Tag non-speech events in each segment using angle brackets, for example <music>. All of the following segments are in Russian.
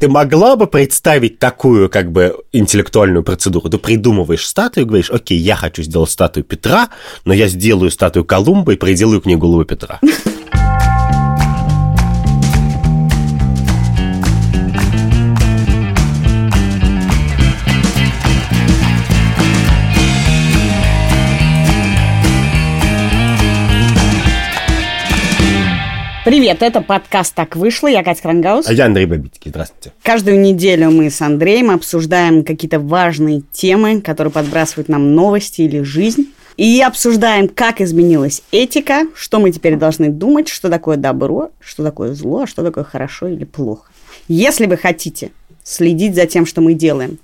Ты могла бы представить такую, как бы, интеллектуальную процедуру? Ты придумываешь статую говоришь, окей, я хочу сделать статую Петра, но я сделаю статую Колумба и приделаю к ней голову Петра. Привет, это подкаст «Так вышло». Я Катя Крангаус. А я Андрей Бабицкий. Здравствуйте. Каждую неделю мы с Андреем обсуждаем какие-то важные темы, которые подбрасывают нам новости или жизнь. И обсуждаем, как изменилась этика, что мы теперь должны думать, что такое добро, что такое зло, а что такое хорошо или плохо. Если вы хотите следить за тем, что мы делаем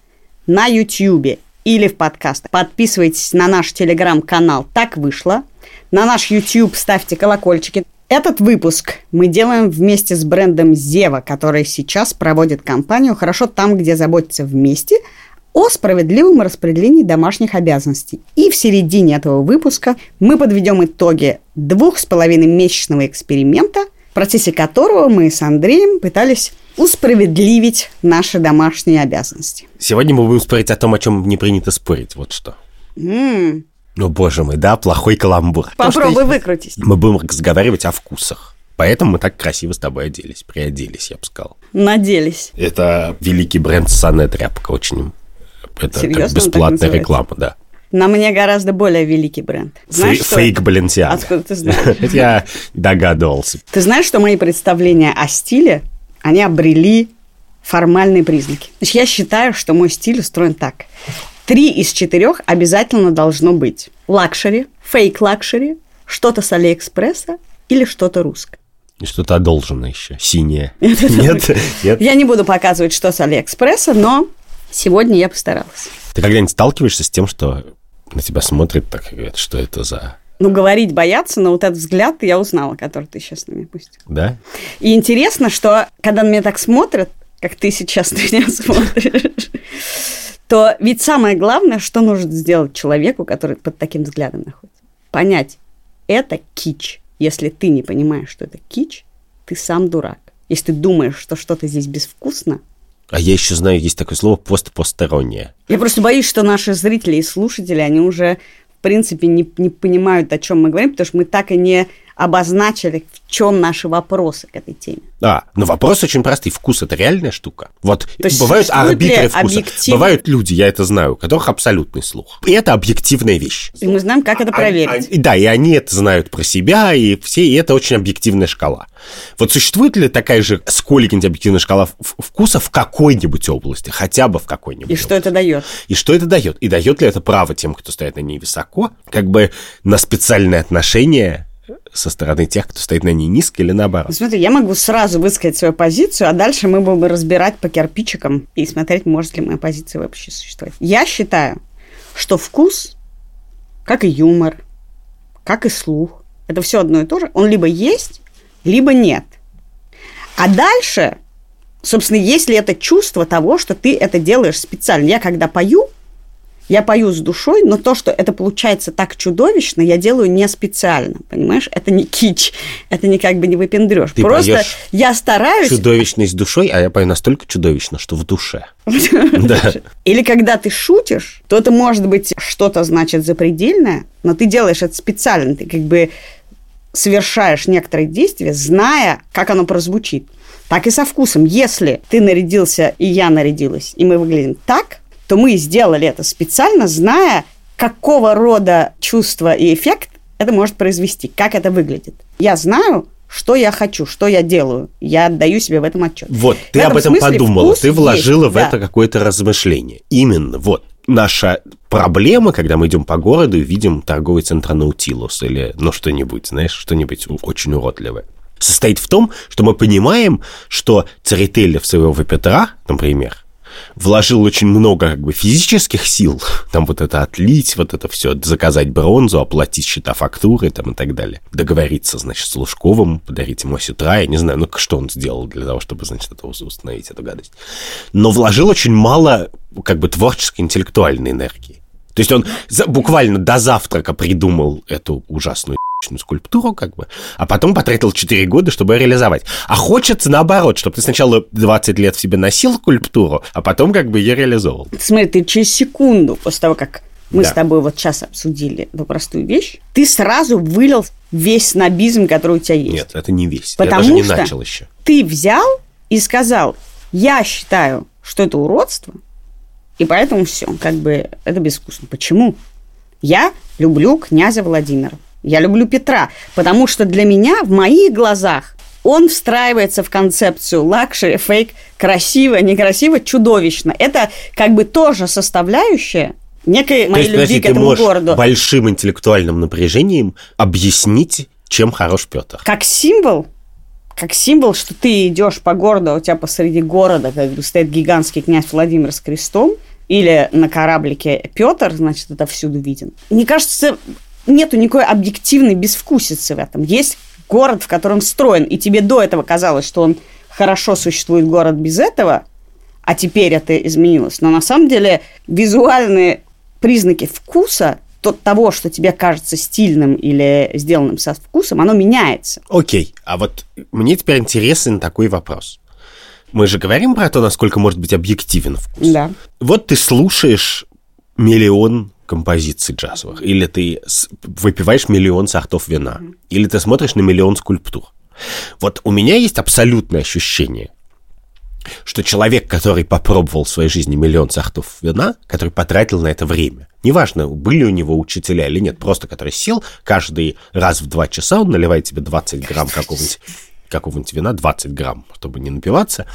на YouTube или в подкастах, подписывайтесь на наш телеграм-канал «Так вышло», на наш YouTube ставьте колокольчики, этот выпуск мы делаем вместе с брендом Зева, который сейчас проводит кампанию «Хорошо там, где заботятся вместе» о справедливом распределении домашних обязанностей. И в середине этого выпуска мы подведем итоги двух с половиной месячного эксперимента, в процессе которого мы с Андреем пытались усправедливить наши домашние обязанности. Сегодня мы будем спорить о том, о чем не принято спорить. Вот что. М-м, Ну, боже мой, да, плохой каламбур. попробуй выкрутись. Мы будем разговаривать о вкусах. Поэтому мы так красиво с тобой оделись. Приоделись, я бы сказал. Наделись. Это великий бренд Санэ Тряпка. Очень... Это Серьезно так бесплатная реклама, да. На мне гораздо более великий бренд. Знаешь, Фей- что Фейк это? Баленсиага. Откуда ты знаешь? <laughs> Это я догадывался. Ты знаешь, что мои представления о стиле, они обрели формальные признаки. Значит, я считаю, что мой стиль устроен так. Три из четырех обязательно должно быть. Luxury, fake luxury, что-то с Алиэкспресса или что-то русское. И что-то одолжено еще. Синее. <laughs> Нет? Нет? Я не буду показывать, что с Алиэкспресса, но сегодня я постаралась. Ты когда-нибудь сталкиваешься с тем, что на тебя смотрят так и говорят, что это за... Ну, говорить бояться, но вот этот взгляд я узнала, который ты сейчас на меня пустил. Да? И интересно, что когда на меня так смотрят, как ты сейчас на меня <laughs> смотришь, то ведь самое главное, что нужно сделать человеку, который под таким взглядом находится. Понять, это кич. Если ты не понимаешь, что это кич, ты сам дурак. Если ты думаешь, что что-то здесь безвкусно, А я еще знаю, есть такое слово постпостороннее. я просто боюсь, что наши зрители и слушатели, они уже, в принципе, не, не понимают, о чем мы говорим, потому что мы так и не обозначили, в чем наши вопросы к этой теме. А, ну вопрос очень простой. Вкус это реальная штука. Вот То есть бывают арбитры вкуса. объектив- Бывают люди, я это знаю, у которых абсолютный слух. И это объективная вещь. И мы знаем, как это А- проверить. а- и да, и они это знают про себя, и все, и это очень объективная шкала. Вот существует ли такая же сколько-нибудь объективная шкала вкуса в какой-нибудь области, хотя бы в какой-нибудь И что это дает? И что это дает? И дает ли это право тем, кто стоит на ней высоко, как бы на специальное отношение со стороны тех, кто стоит на ней низко или наоборот? Ну, Смотри, я могу сразу высказать свою позицию, а дальше мы будем разбирать по кирпичикам и смотреть, может ли моя позиция вообще существовать. Я считаю, что вкус, как и юмор, как и слух, это все одно и то же, он либо есть, либо нет. А дальше, собственно, есть ли это чувство того, что ты это делаешь специально. Я когда пою, я пою с душой, но то, что это получается так чудовищно, я делаю не специально, понимаешь? Это не кич, это не как бы не выпендрешь. Ты Просто я стараюсь... Чудовищность душой, а я пою настолько чудовищно, что в душе. <laughs> Да. Или когда ты шутишь, то это может быть что-то, значит, запредельное, но ты делаешь это специально, ты как бы совершаешь некоторые действия, зная, как оно прозвучит. Так и со вкусом. Если ты нарядился, и я нарядилась, и мы выглядим так, то мы сделали это специально, зная, какого рода чувство и эффект это может произвести, как это выглядит. Я знаю, что я хочу, что я делаю. Я отдаю себе в этом отчет. Вот, ты об этом смысле подумала, ты вложила есть, в да. это какое-то размышление. Именно, вот. Наша проблема, когда мы идем по городу и видим торговый центр Наутилус или, ну, что-нибудь, знаешь, что-нибудь очень уродливое, состоит в том, что мы понимаем, что Церетели в своего Петра, например, вложил очень много как бы физических сил, там вот это отлить, вот это все, заказать бронзу, оплатить счета фактуры там и так далее. Договориться, значит, с Лужковым, подарить ему осетра, я не знаю, ну что он сделал для того, чтобы, значит, это ус- установить, эту гадость. Но вложил очень мало как бы творческой, интеллектуальной энергии. То есть он буквально до завтрака придумал эту ужасную скульптуру, как бы, а потом потратил 4 года, чтобы ее реализовать. А хочется наоборот, чтобы ты сначала 20 лет в себе носил скульптуру, а потом как бы ее реализовал. Смотри, ты через секунду после того, как мы Да. с тобой вот сейчас обсудили эту простую вещь, ты сразу вылил весь снобизм, который у тебя есть. Нет, это не весь. Потому Я даже не что начал еще. ты взял и сказал, я считаю, что это уродство, и поэтому все, как бы это безвкусно. Почему? Я люблю князя Владимира. Я люблю Петра, потому что для меня, в моих глазах, он встраивается в концепцию luxury, fake, красиво, некрасиво, чудовищно. Это как бы тоже составляющая некой То моей есть, любви подожди, к ты этому можешь городу. большим интеллектуальным напряжением объяснить, чем хорош Петр. как символ, как символ, что ты идешь по городу, а у тебя посреди города как бы, стоит гигантский князь Владимир с крестом, или на кораблике Петр, значит, это всюду виден. Мне кажется, нету никакой объективной безвкусицы в этом. Есть город, в котором строен, и тебе до этого казалось, что он хорошо существует город без этого, а теперь это изменилось. Но на самом деле визуальные признаки вкуса, то, того, что тебе кажется стильным или сделанным со вкусом, оно меняется. Окей, а вот мне теперь интересен такой вопрос. Мы же говорим про то, насколько может быть объективен вкус. Да. Вот ты слушаешь миллион композиций джазовых, или ты выпиваешь миллион сортов вина, или ты смотришь на миллион скульптур. Вот у меня есть абсолютное ощущение, что человек, который попробовал в своей жизни миллион сортов вина, который потратил на это время, неважно, были у него учителя или нет, просто который сел каждый раз в два часа, он наливает тебе 20 грамм какого-нибудь какого-нибудь вина, 20 грамм, чтобы не напиваться,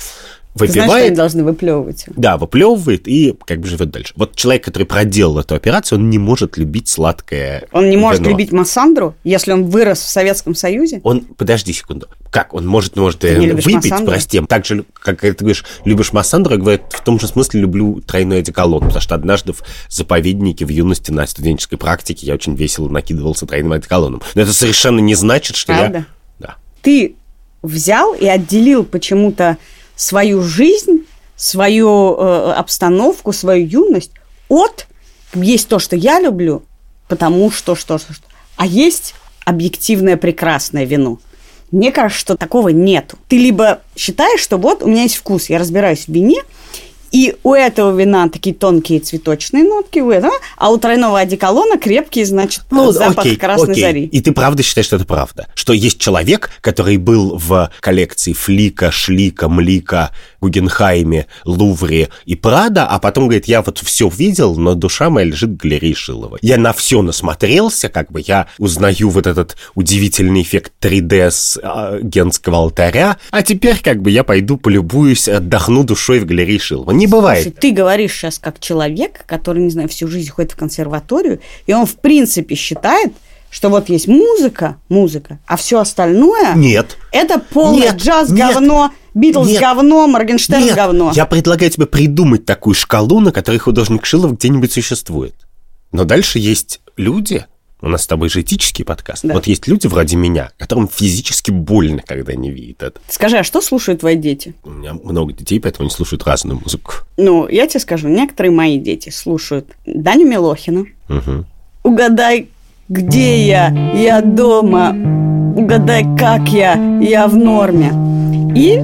Ты знаешь, что они выпивает, должны выплевывать? да, выплевывает и как бы живет дальше. Вот человек, который проделал эту операцию, он не может любить сладкое Он не может вино. любить Массандру, если он вырос в Советском Союзе? Он, подожди секунду, как он может, может э, выпить, Массандру? прости, так же, как ты говоришь, любишь Массандру, я говорю, в том же смысле люблю тройной одеколон, потому что однажды в заповеднике в юности на студенческой практике я очень весело накидывался тройным одеколоном. Но это совершенно не значит, что Правда? я... Да. Ты взял и отделил почему-то свою жизнь, свою э, обстановку, свою юность от есть то, что я люблю, потому что что что, что. а есть объективное прекрасное вино. Мне кажется, что такого нету. Ты либо считаешь, что вот у меня есть вкус, я разбираюсь в вине, и у этого вина такие тонкие цветочные нотки, у этого, а у тройного одеколона крепкий, значит, запах Ну, окей, красной окей. зари. И ты правда считаешь, что это правда? Что есть человек, который был в коллекции Флика, Шлика, Млика, Гугенхайме, Лувре и Прада, а потом говорит, я вот все видел, но душа моя лежит в галерее Шилова. Я на все насмотрелся, как бы я узнаю вот этот удивительный эффект 3D с а, генского алтаря, а теперь как бы я пойду полюбуюсь, отдохну душой в галерее Шилова. Не бывает. Слушай, ты говоришь сейчас как человек, который, не знаю, всю жизнь ходит в консерваторию, и он, в принципе, считает, что вот есть музыка, музыка, а все остальное Нет. это полное Нет, джаз нет, говно, Битлз нет, говно, Моргенштерн Нет, говно. я предлагаю тебе придумать такую шкалу, на которой художник Шилов где-нибудь существует. Но дальше есть люди, у нас с тобой же этический подкаст, Да. вот есть люди вроде меня, которым физически больно, когда они видят это. Скажи, а что слушают твои дети? У меня много детей, поэтому они слушают разную музыку. Ну, я тебе скажу, некоторые мои дети слушают Даню Милохина. Мгм. Угадай, где я? Я дома. Угадай, как я? Я в норме. И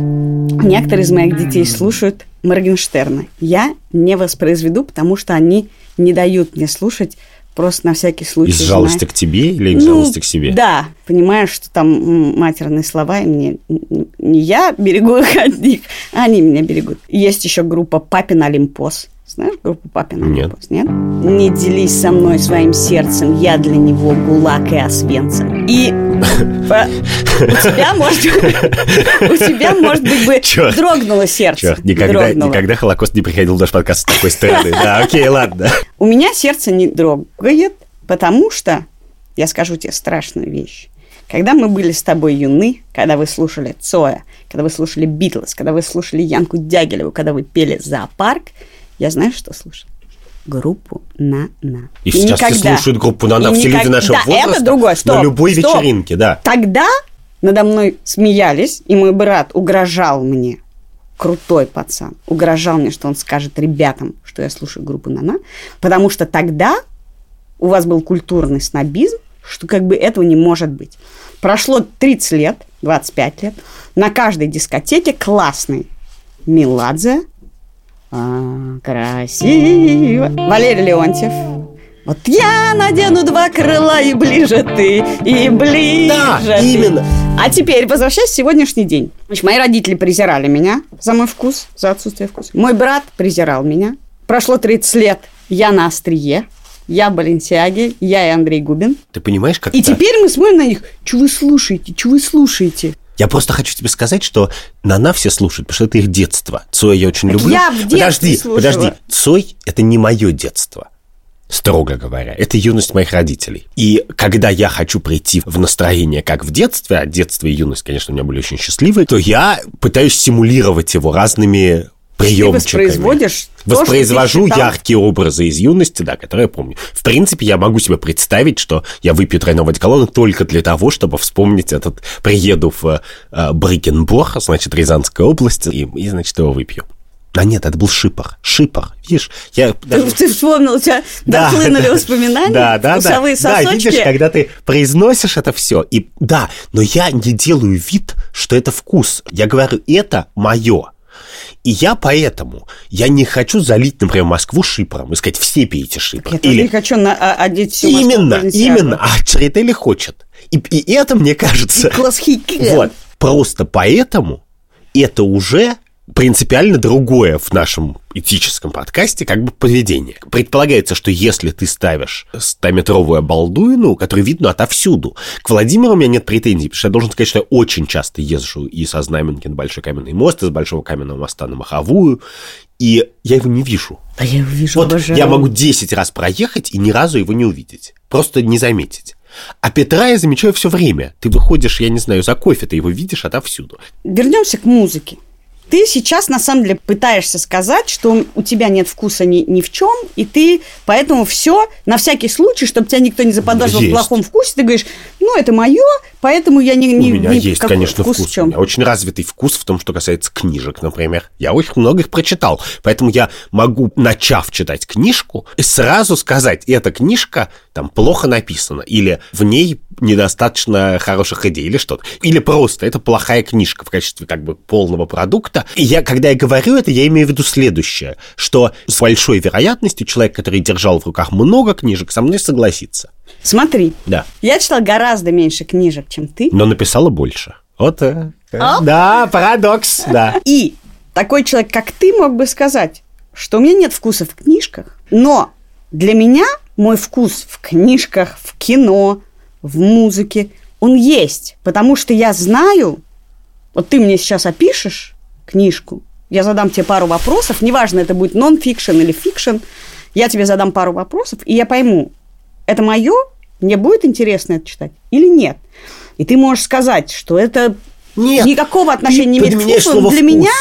некоторые из моих детей слушают Моргенштерна. Я не воспроизведу, потому что они не дают мне слушать просто на всякий случай. Из жалости зная. к тебе или из Ну, жалости к себе? Да, понимаешь, что там матерные слова, и мне не я берегу их от них, а они меня берегут. Есть еще группа Папин Олимпос. Знаешь группу Папин Нет. Нет? Не делись со мной своим сердцем, я для него гулаг и освенцем. И <laughs> по- у тебя, может, у тебя, может быть, бы Чёрт. дрогнуло сердце. Черт, никогда, Дрогнуло. никогда Холокост не приходил в наш подкаст с такой стороны. Да, окей, ладно. У меня сердце не дрогает, потому что, я скажу тебе страшную вещь. Когда мы были с тобой юны, когда вы слушали Цоя, когда вы слушали Битлз, когда вы слушали Янку Дягилеву, когда вы пели «Зоопарк», я знаю, что слушал? Группу «На-на». И сейчас никогда- слушают группу «На-на», люди никак- нашего да, возраста это другое, стоп, на любой стоп. вечеринке, да. Тогда надо мной смеялись, и мой брат угрожал мне, крутой пацан, угрожал мне, что он скажет ребятам, что я слушаю группу «Нана», потому что тогда у вас был культурный снобизм, что как бы этого не может быть. Прошло 30 лет, 25 лет, на каждой дискотеке классный Меладзе, а, красиво, Валерий Леонтьев, вот я надену два крыла и ближе ты, и ближе Да, ты. именно. А теперь, возвращаясь в сегодняшний день. Значит, мои родители презирали меня за мой вкус, за отсутствие вкуса. Мой брат презирал меня. Прошло 30 лет, я на острие. Я в Баленсиаге, я и Андрей Губин. Ты понимаешь, как И это- теперь мы смотрим на них. Что вы слушаете? Что вы слушаете? Я просто хочу тебе сказать, что Нана все слушают, потому что это их детство. Цой я очень Так люблю. я в детстве подожди, слушала. подожди. Цой это не мое детство. Строго говоря, это юность моих родителей. И когда я хочу прийти в настроение, как в детстве, а детство и юность, конечно, у меня были очень счастливые, то я пытаюсь симулировать его разными приемчиками. воспроизводишь то, Воспроизвожу читал? яркие образы из юности, да, которые я помню. В принципе, я могу себе представить, что я выпью тройного одеколона только для того, чтобы вспомнить этот... Приеду в э, Брикенбор, значит, Рязанская область, и, и, значит, его выпью. А нет, это был шипор. Шипор, видишь? Я Ты, даже- ты вспомнил, у тебя <laughs> Да, дохлынули да. воспоминания, Да, да, вкусовые да. Да, сосочки. видишь, когда ты произносишь это все, и да, но я не делаю вид, что это вкус. Я говорю, это мое. И я поэтому, я не хочу залить, например, Москву шипором и сказать, все пейте шипор. Я тоже не хочу на, а, одеть всю Именно, именно. А Чарители хочет. И, и это, мне кажется... Хикен. Вот. Просто поэтому это уже принципиально другое в нашем этическом подкасте как бы поведение. Предполагается, что если ты ставишь 100-метровую обалдуину, которую видно отовсюду, к Владимиру у меня нет претензий, потому что я должен сказать, что я очень часто езжу и со Знаменки на Большой Каменный мост, и с Большого Каменного моста на Маховую, и я его не вижу. А я его вижу, Вот обожаю. я могу 10 раз проехать и ни разу его не увидеть. Просто не заметить. А Петра я замечаю все время. Ты выходишь, я не знаю, за кофе, ты его видишь отовсюду. Вернемся к музыке. Ты сейчас, на самом деле, пытаешься сказать, что у тебя нет вкуса ни, ни в чем, и ты поэтому все, на всякий случай, чтобы тебя никто не заподозрил в Есть. плохом вкусе, ты говоришь, ну, это мое, поэтому я не... не У меня не- есть, конечно, вкус. в чем. У меня очень развитый вкус в том, что касается книжек, например. Я очень много их прочитал. Поэтому я могу, начав читать книжку, и сразу сказать, эта книжка там плохо написана, или в ней недостаточно хороших идей, или что-то. Или просто это плохая книжка в качестве как бы полного продукта. И я, когда я говорю это, я имею в виду следующее, что с большой вероятностью человек, который держал в руках много книжек, со мной согласится. Смотри, Да. я читал гораздо меньше книжек, чем ты, Но написала больше. Вот. э, э, А? Да, парадокс, да. И такой человек, как ты, мог бы сказать, что у меня нет вкуса в книжках, но для меня мой вкус в книжках, в кино, в музыке, он есть, потому что я знаю, вот ты мне сейчас опишешь книжку, я задам тебе пару вопросов, неважно, это будет нон-фикшн или fiction, я тебе задам пару вопросов, и я пойму, это мое, мне будет интересно это читать или нет. И ты можешь сказать, что это Нет. никакого отношения не имеет к вкусу, но для «вкус». меня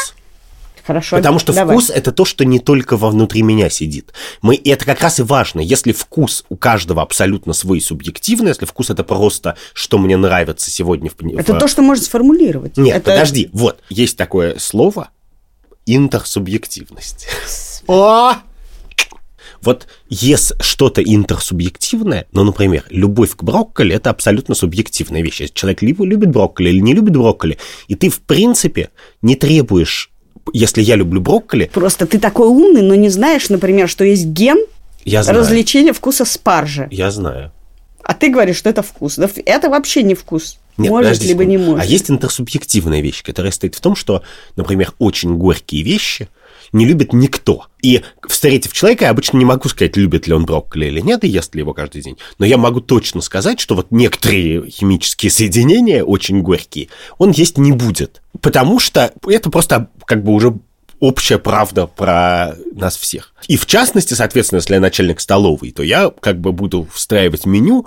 Хорошо. Потому что давай. вкус это то, что не только во внутри меня сидит. Мы, и это как раз и важно. Если вкус у каждого абсолютно свой субъективный, если вкус это просто, что мне нравится сегодня в... Это в- то, что можно сформулировать. Нет, Это- подожди. Вот, есть такое слово интерсубъективность. О! Вот есть что-то интерсубъективное, ну, например, любовь к брокколи – это абсолютно субъективная вещь. Если человек либо любит брокколи или не любит брокколи, и ты, в принципе, не требуешь, если я люблю брокколи, Просто ты такой умный, но не знаешь, например, что есть ген я знаю. развлечения вкуса спаржи. Я знаю. А ты говоришь, что это вкус. Да это вообще не вкус. Нет, может, подожди либо не секунду. может. А есть интерсубъективная вещь, которая стоит в том, что, например, очень горькие вещи не любит никто. И встретив человека, я обычно не могу сказать, любит ли он брокколи или нет, и ест ли его каждый день. Но я могу точно сказать, что вот некоторые химические соединения, очень горькие, он есть не будет. Потому что это просто как бы уже общая правда про нас всех. И в частности, соответственно, если я начальник столовой, то я как бы буду встраивать меню,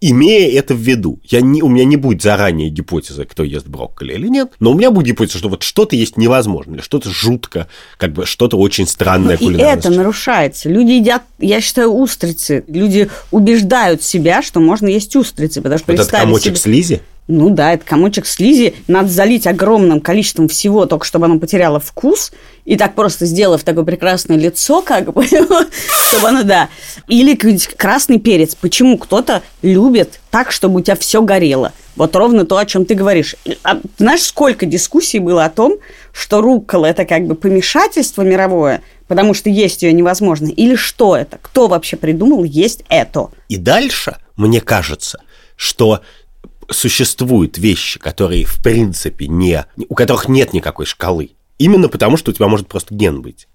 имея это в виду. Я не, у меня не будет заранее гипотезы, кто ест брокколи или нет, но у меня будет гипотеза, что вот что-то есть невозможно, или что-то жутко, как бы что-то очень странное Ну, И это нарушается. Люди едят, я считаю, устрицы. Люди убеждают себя, что можно есть устрицы, потому что Вот этот представить комочек себе- слизи? Ну да, это комочек слизи. Надо залить огромным количеством всего, только чтобы оно потеряло вкус. И так просто сделав такое прекрасное лицо, как бы, <laughs> чтобы оно, да. Или красный перец. Почему кто-то любит так, чтобы у тебя все горело? Вот ровно то, о чем ты говоришь. А, знаешь, сколько дискуссий было о том, что руккола – это как бы помешательство мировое, потому что есть ее невозможно. Или что это? Кто вообще придумал есть это? И дальше, мне кажется, что существуют вещи, которые в принципе не... у которых нет никакой шкалы. Именно потому, что у тебя может просто ген быть.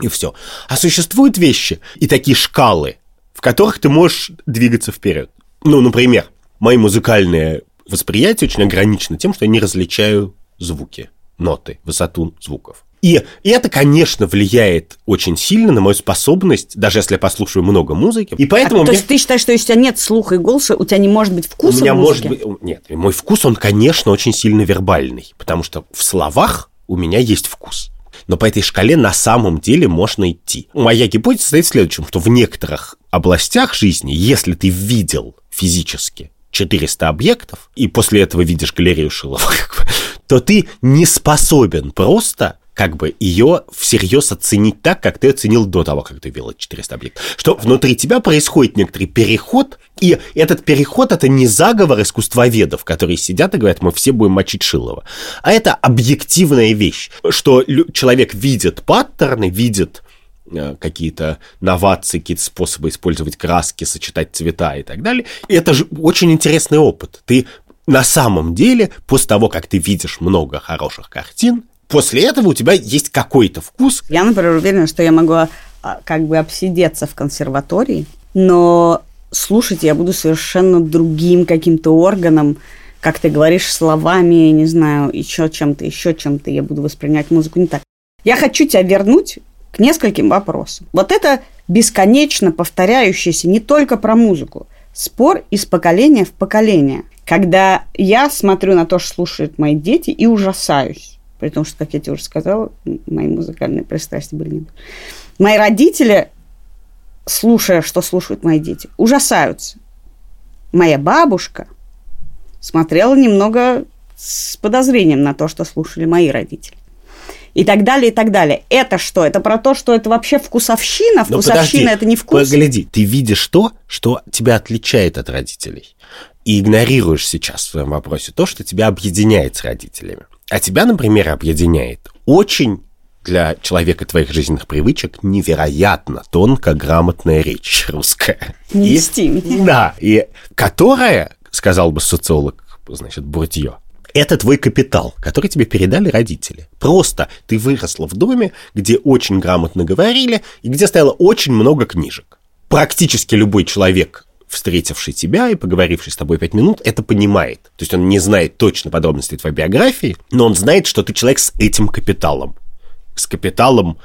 И все. А существуют вещи и такие шкалы, в которых ты можешь двигаться вперед. Ну, например, мои музыкальные восприятие очень ограничено тем, что я не различаю звуки, ноты, высоту звуков. И, и это, конечно, влияет очень сильно на мою способность, даже если я послушаю много музыки. И поэтому а, мне... То есть ты считаешь, что если у тебя нет слуха и голоса, у тебя не может быть вкуса У меня в может быть... Нет, мой вкус, он, конечно, очень сильно вербальный, потому что в словах у меня есть вкус. Но по этой шкале на самом деле можно идти. Моя гипотеза состоит в следующем, что в некоторых областях жизни, если ты видел физически 400 объектов, и после этого видишь галерею Шилова, <laughs> то ты не способен просто как бы ее всерьез оценить так, как ты оценил до того, как ты видел 400 объектов. Что внутри тебя происходит некоторый переход, и этот переход это не заговор искусствоведов, которые сидят и говорят, мы все будем мочить Шилова, а это объективная вещь, что человек видит паттерны, видит э, какие-то новации, какие-то способы использовать краски, сочетать цвета и так далее. И это же очень интересный опыт. Ты на самом деле, после того, как ты видишь много хороших картин, после этого у тебя есть какой-то вкус. Я, например, уверена, что я могу а, как бы обсидеться в консерватории, но слушать я буду совершенно другим каким-то органом, как ты говоришь, словами, не знаю, еще чем-то, еще чем-то я буду воспринимать музыку не так. Я хочу тебя вернуть к нескольким вопросам. Вот это бесконечно повторяющееся не только про музыку, спор из поколения в поколение. Когда я смотрю на то, что слушают мои дети, и ужасаюсь при том, что, как я тебе уже сказала, мои музыкальные пристрастия были не... Мои родители, слушая, что слушают мои дети, ужасаются. Моя бабушка смотрела немного с подозрением на то, что слушали мои родители. И так далее, и так далее. Это что? Это про то, что это вообще вкусовщина? Вкусовщина подожди, это не вкус? Погляди, ты видишь то, что тебя отличает от родителей. И игнорируешь сейчас в своем вопросе то, что тебя объединяет с родителями. А тебя, например, объединяет очень для человека твоих жизненных привычек невероятно тонко грамотная речь русская. Не и, Да, и которая, сказал бы социолог, значит, Бурдье, это твой капитал, который тебе передали родители. Просто ты выросла в доме, где очень грамотно говорили и где стояло очень много книжек. Практически любой человек встретивший тебя и поговоривший с тобой пять минут, это понимает. То есть он не знает точно подробностей твоей биографии, но он знает, что ты человек с этим капиталом. С капиталом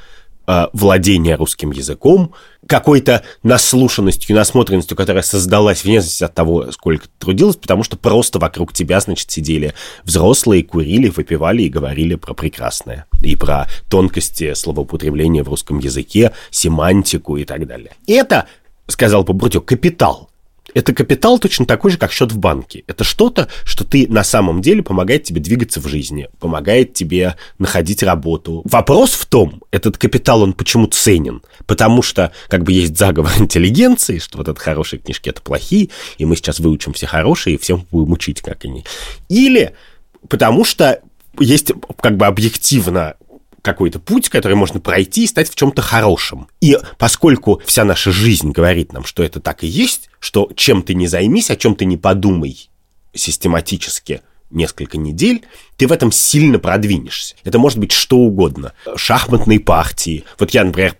э, владения русским языком, какой-то наслушанностью, насмотренностью, которая создалась вне зависимости от того, сколько ты трудилась, потому что просто вокруг тебя, значит, сидели взрослые, курили, выпивали и говорили про прекрасное. И про тонкости словоупотребления в русском языке, семантику и так далее. Это, сказал Побрутюк, капитал это капитал точно такой же, как счет в банке. Это что-то, что ты на самом деле помогает тебе двигаться в жизни, помогает тебе находить работу. Вопрос в том, этот капитал, он почему ценен? Потому что, как бы, есть заговор <laughs> интеллигенции, что вот это хорошие книжки, это плохие, и мы сейчас выучим все хорошие, и всем будем учить, как они. Или потому что есть как бы объективно какой-то путь, который можно пройти и стать в чем-то хорошим. И поскольку вся наша жизнь говорит нам, что это так и есть, что чем ты не займись, о чем ты не подумай систематически несколько недель, ты в этом сильно продвинешься. Это может быть что угодно. Шахматные партии. Вот я, например,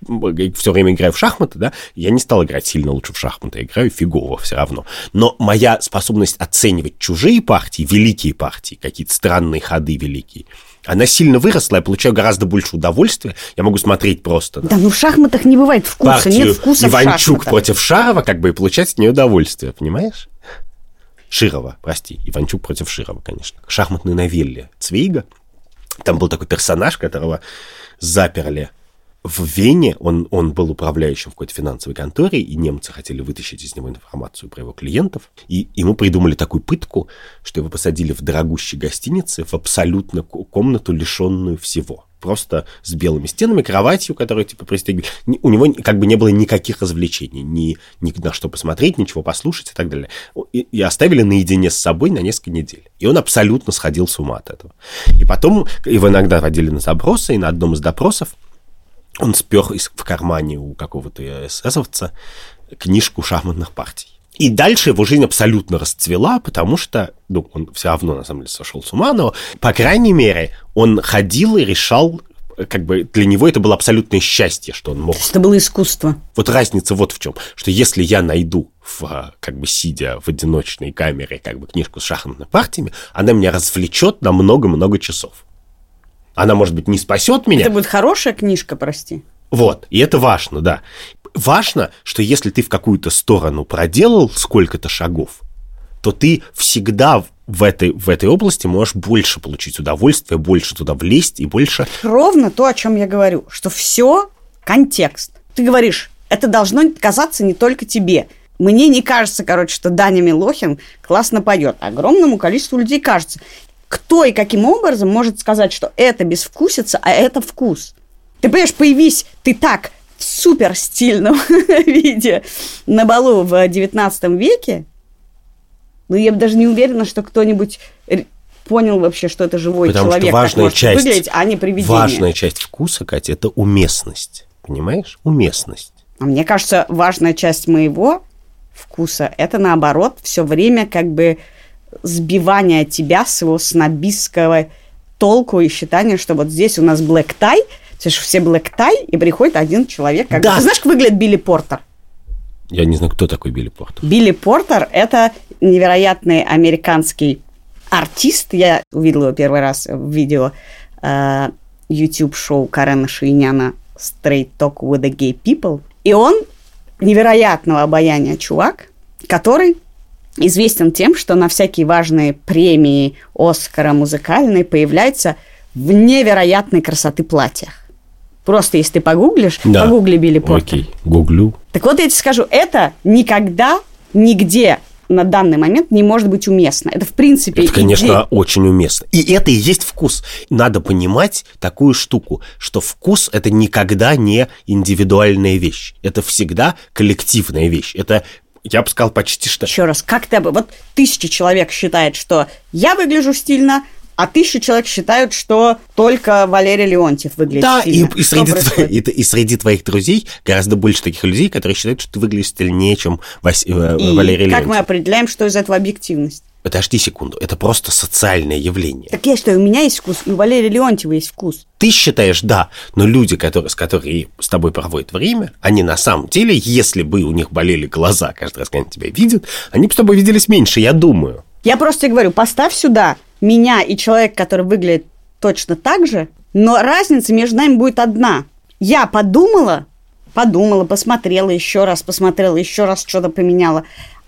все время играю в шахматы, да, я не стал играть сильно лучше в шахматы, я играю фигово все равно. Но моя способность оценивать чужие партии, великие партии, какие-то странные ходы великие, она сильно выросла, я получаю гораздо больше удовольствия. Я могу смотреть просто. Да, ну в шахматах не бывает вкуса, партию нет вкуса Иванчук против Шарова, как бы и получать с нее удовольствие, понимаешь? Широва, прости, Иванчук против Широва, конечно. Шахматной новелле Цвейга. Там был такой персонаж, которого заперли в Вене он, он был управляющим в какой-то финансовой конторе, и немцы хотели вытащить из него информацию про его клиентов. И ему придумали такую пытку, что его посадили в дорогущей гостинице в абсолютно комнату, лишенную всего просто с белыми стенами, кроватью, которую типа пристегивали. У него как бы не было никаких развлечений, ни, ни на что посмотреть, ничего послушать и так далее. И, и оставили наедине с собой на несколько недель. И он абсолютно сходил с ума от этого. И потом его иногда водили на допросы, и на одном из допросов он спер в кармане у какого-то эсэсовца книжку шахматных партий. И дальше его жизнь абсолютно расцвела, потому что, ну, он все равно, на самом деле, сошел с ума, но, по крайней мере, он ходил и решал как бы для него это было абсолютное счастье, что он мог. Это было искусство. Вот разница вот в чем, что если я найду, в, как бы сидя в одиночной камере, как бы книжку с шахматными партиями, она меня развлечет на много-много часов. Она, может быть, не спасет меня. Это будет хорошая книжка, прости. Вот, и это важно, да. Важно, что если ты в какую-то сторону проделал сколько-то шагов, то ты всегда в этой, в этой области можешь больше получить удовольствия, больше туда влезть и больше... Ровно то, о чем я говорю, что все контекст. Ты говоришь, это должно казаться не только тебе. Мне не кажется, короче, что Даня Милохин классно поет. Огромному количеству людей кажется кто и каким образом может сказать, что это безвкусица, а это вкус? Ты понимаешь, появись ты так в супер стильном <laughs> виде на балу в 19 веке, ну, я бы даже не уверена, что кто-нибудь понял вообще, что это живой Потому человек, что важная часть, выглядеть, а не привидение. Важная часть вкуса, Катя, это уместность. Понимаешь? Уместность. А мне кажется, важная часть моего вкуса это наоборот все время как бы сбивание тебя с его снобистского толку и считания, что вот здесь у нас black tie, все же все black tie, и приходит один человек. Как... Да. Ты знаешь, как выглядит Билли Портер? Я не знаю, кто такой Билли Портер. Билли Портер – это невероятный американский артист. Я увидела его первый раз в видео э, YouTube-шоу Карена Шииняна «Straight Talk with the Gay People». И он невероятного обаяния чувак, который известен тем, что на всякие важные премии Оскара музыкальные появляется в невероятной красоты платьях. Просто если ты погуглишь, да. погугли Билли Портер. Окей, гуглю. Так вот я тебе скажу, это никогда, нигде на данный момент не может быть уместно. Это, в принципе... Это, конечно, идея. очень уместно. И это и есть вкус. Надо понимать такую штуку, что вкус – это никогда не индивидуальная вещь. Это всегда коллективная вещь. Это я бы сказал почти что. Еще раз, как ты бы... Вот тысяча человек считает, что я выгляжу стильно, а тысяча человек считают, что только Валерий Леонтьев выглядит да, стильно. и, и, среди твоих, и, и среди твоих друзей гораздо больше таких людей, которые считают, что ты выглядишь стильнее, чем Вас, и Валерий Леонтьев. как мы определяем, что из этого объективность? Подожди секунду, это просто социальное явление. Так я что, у меня есть вкус, у Валерия Леонтьева есть вкус. Ты считаешь, да, но люди, которые, с которыми с тобой проводят время, они на самом деле, если бы у них болели глаза каждый раз, когда они тебя видят, они бы с тобой виделись меньше, я думаю. Я просто тебе говорю, поставь сюда меня и человек, который выглядит точно так же, но разница между нами будет одна. Я подумала, подумала, посмотрела еще раз, посмотрела еще раз, что-то поменяла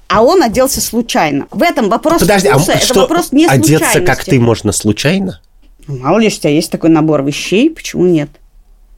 а он оделся случайно. В этом вопрос Подожди, вкуса, а это что, вопрос не одеться как ты можно случайно? Ну, мало ли, у тебя есть такой набор вещей, почему нет?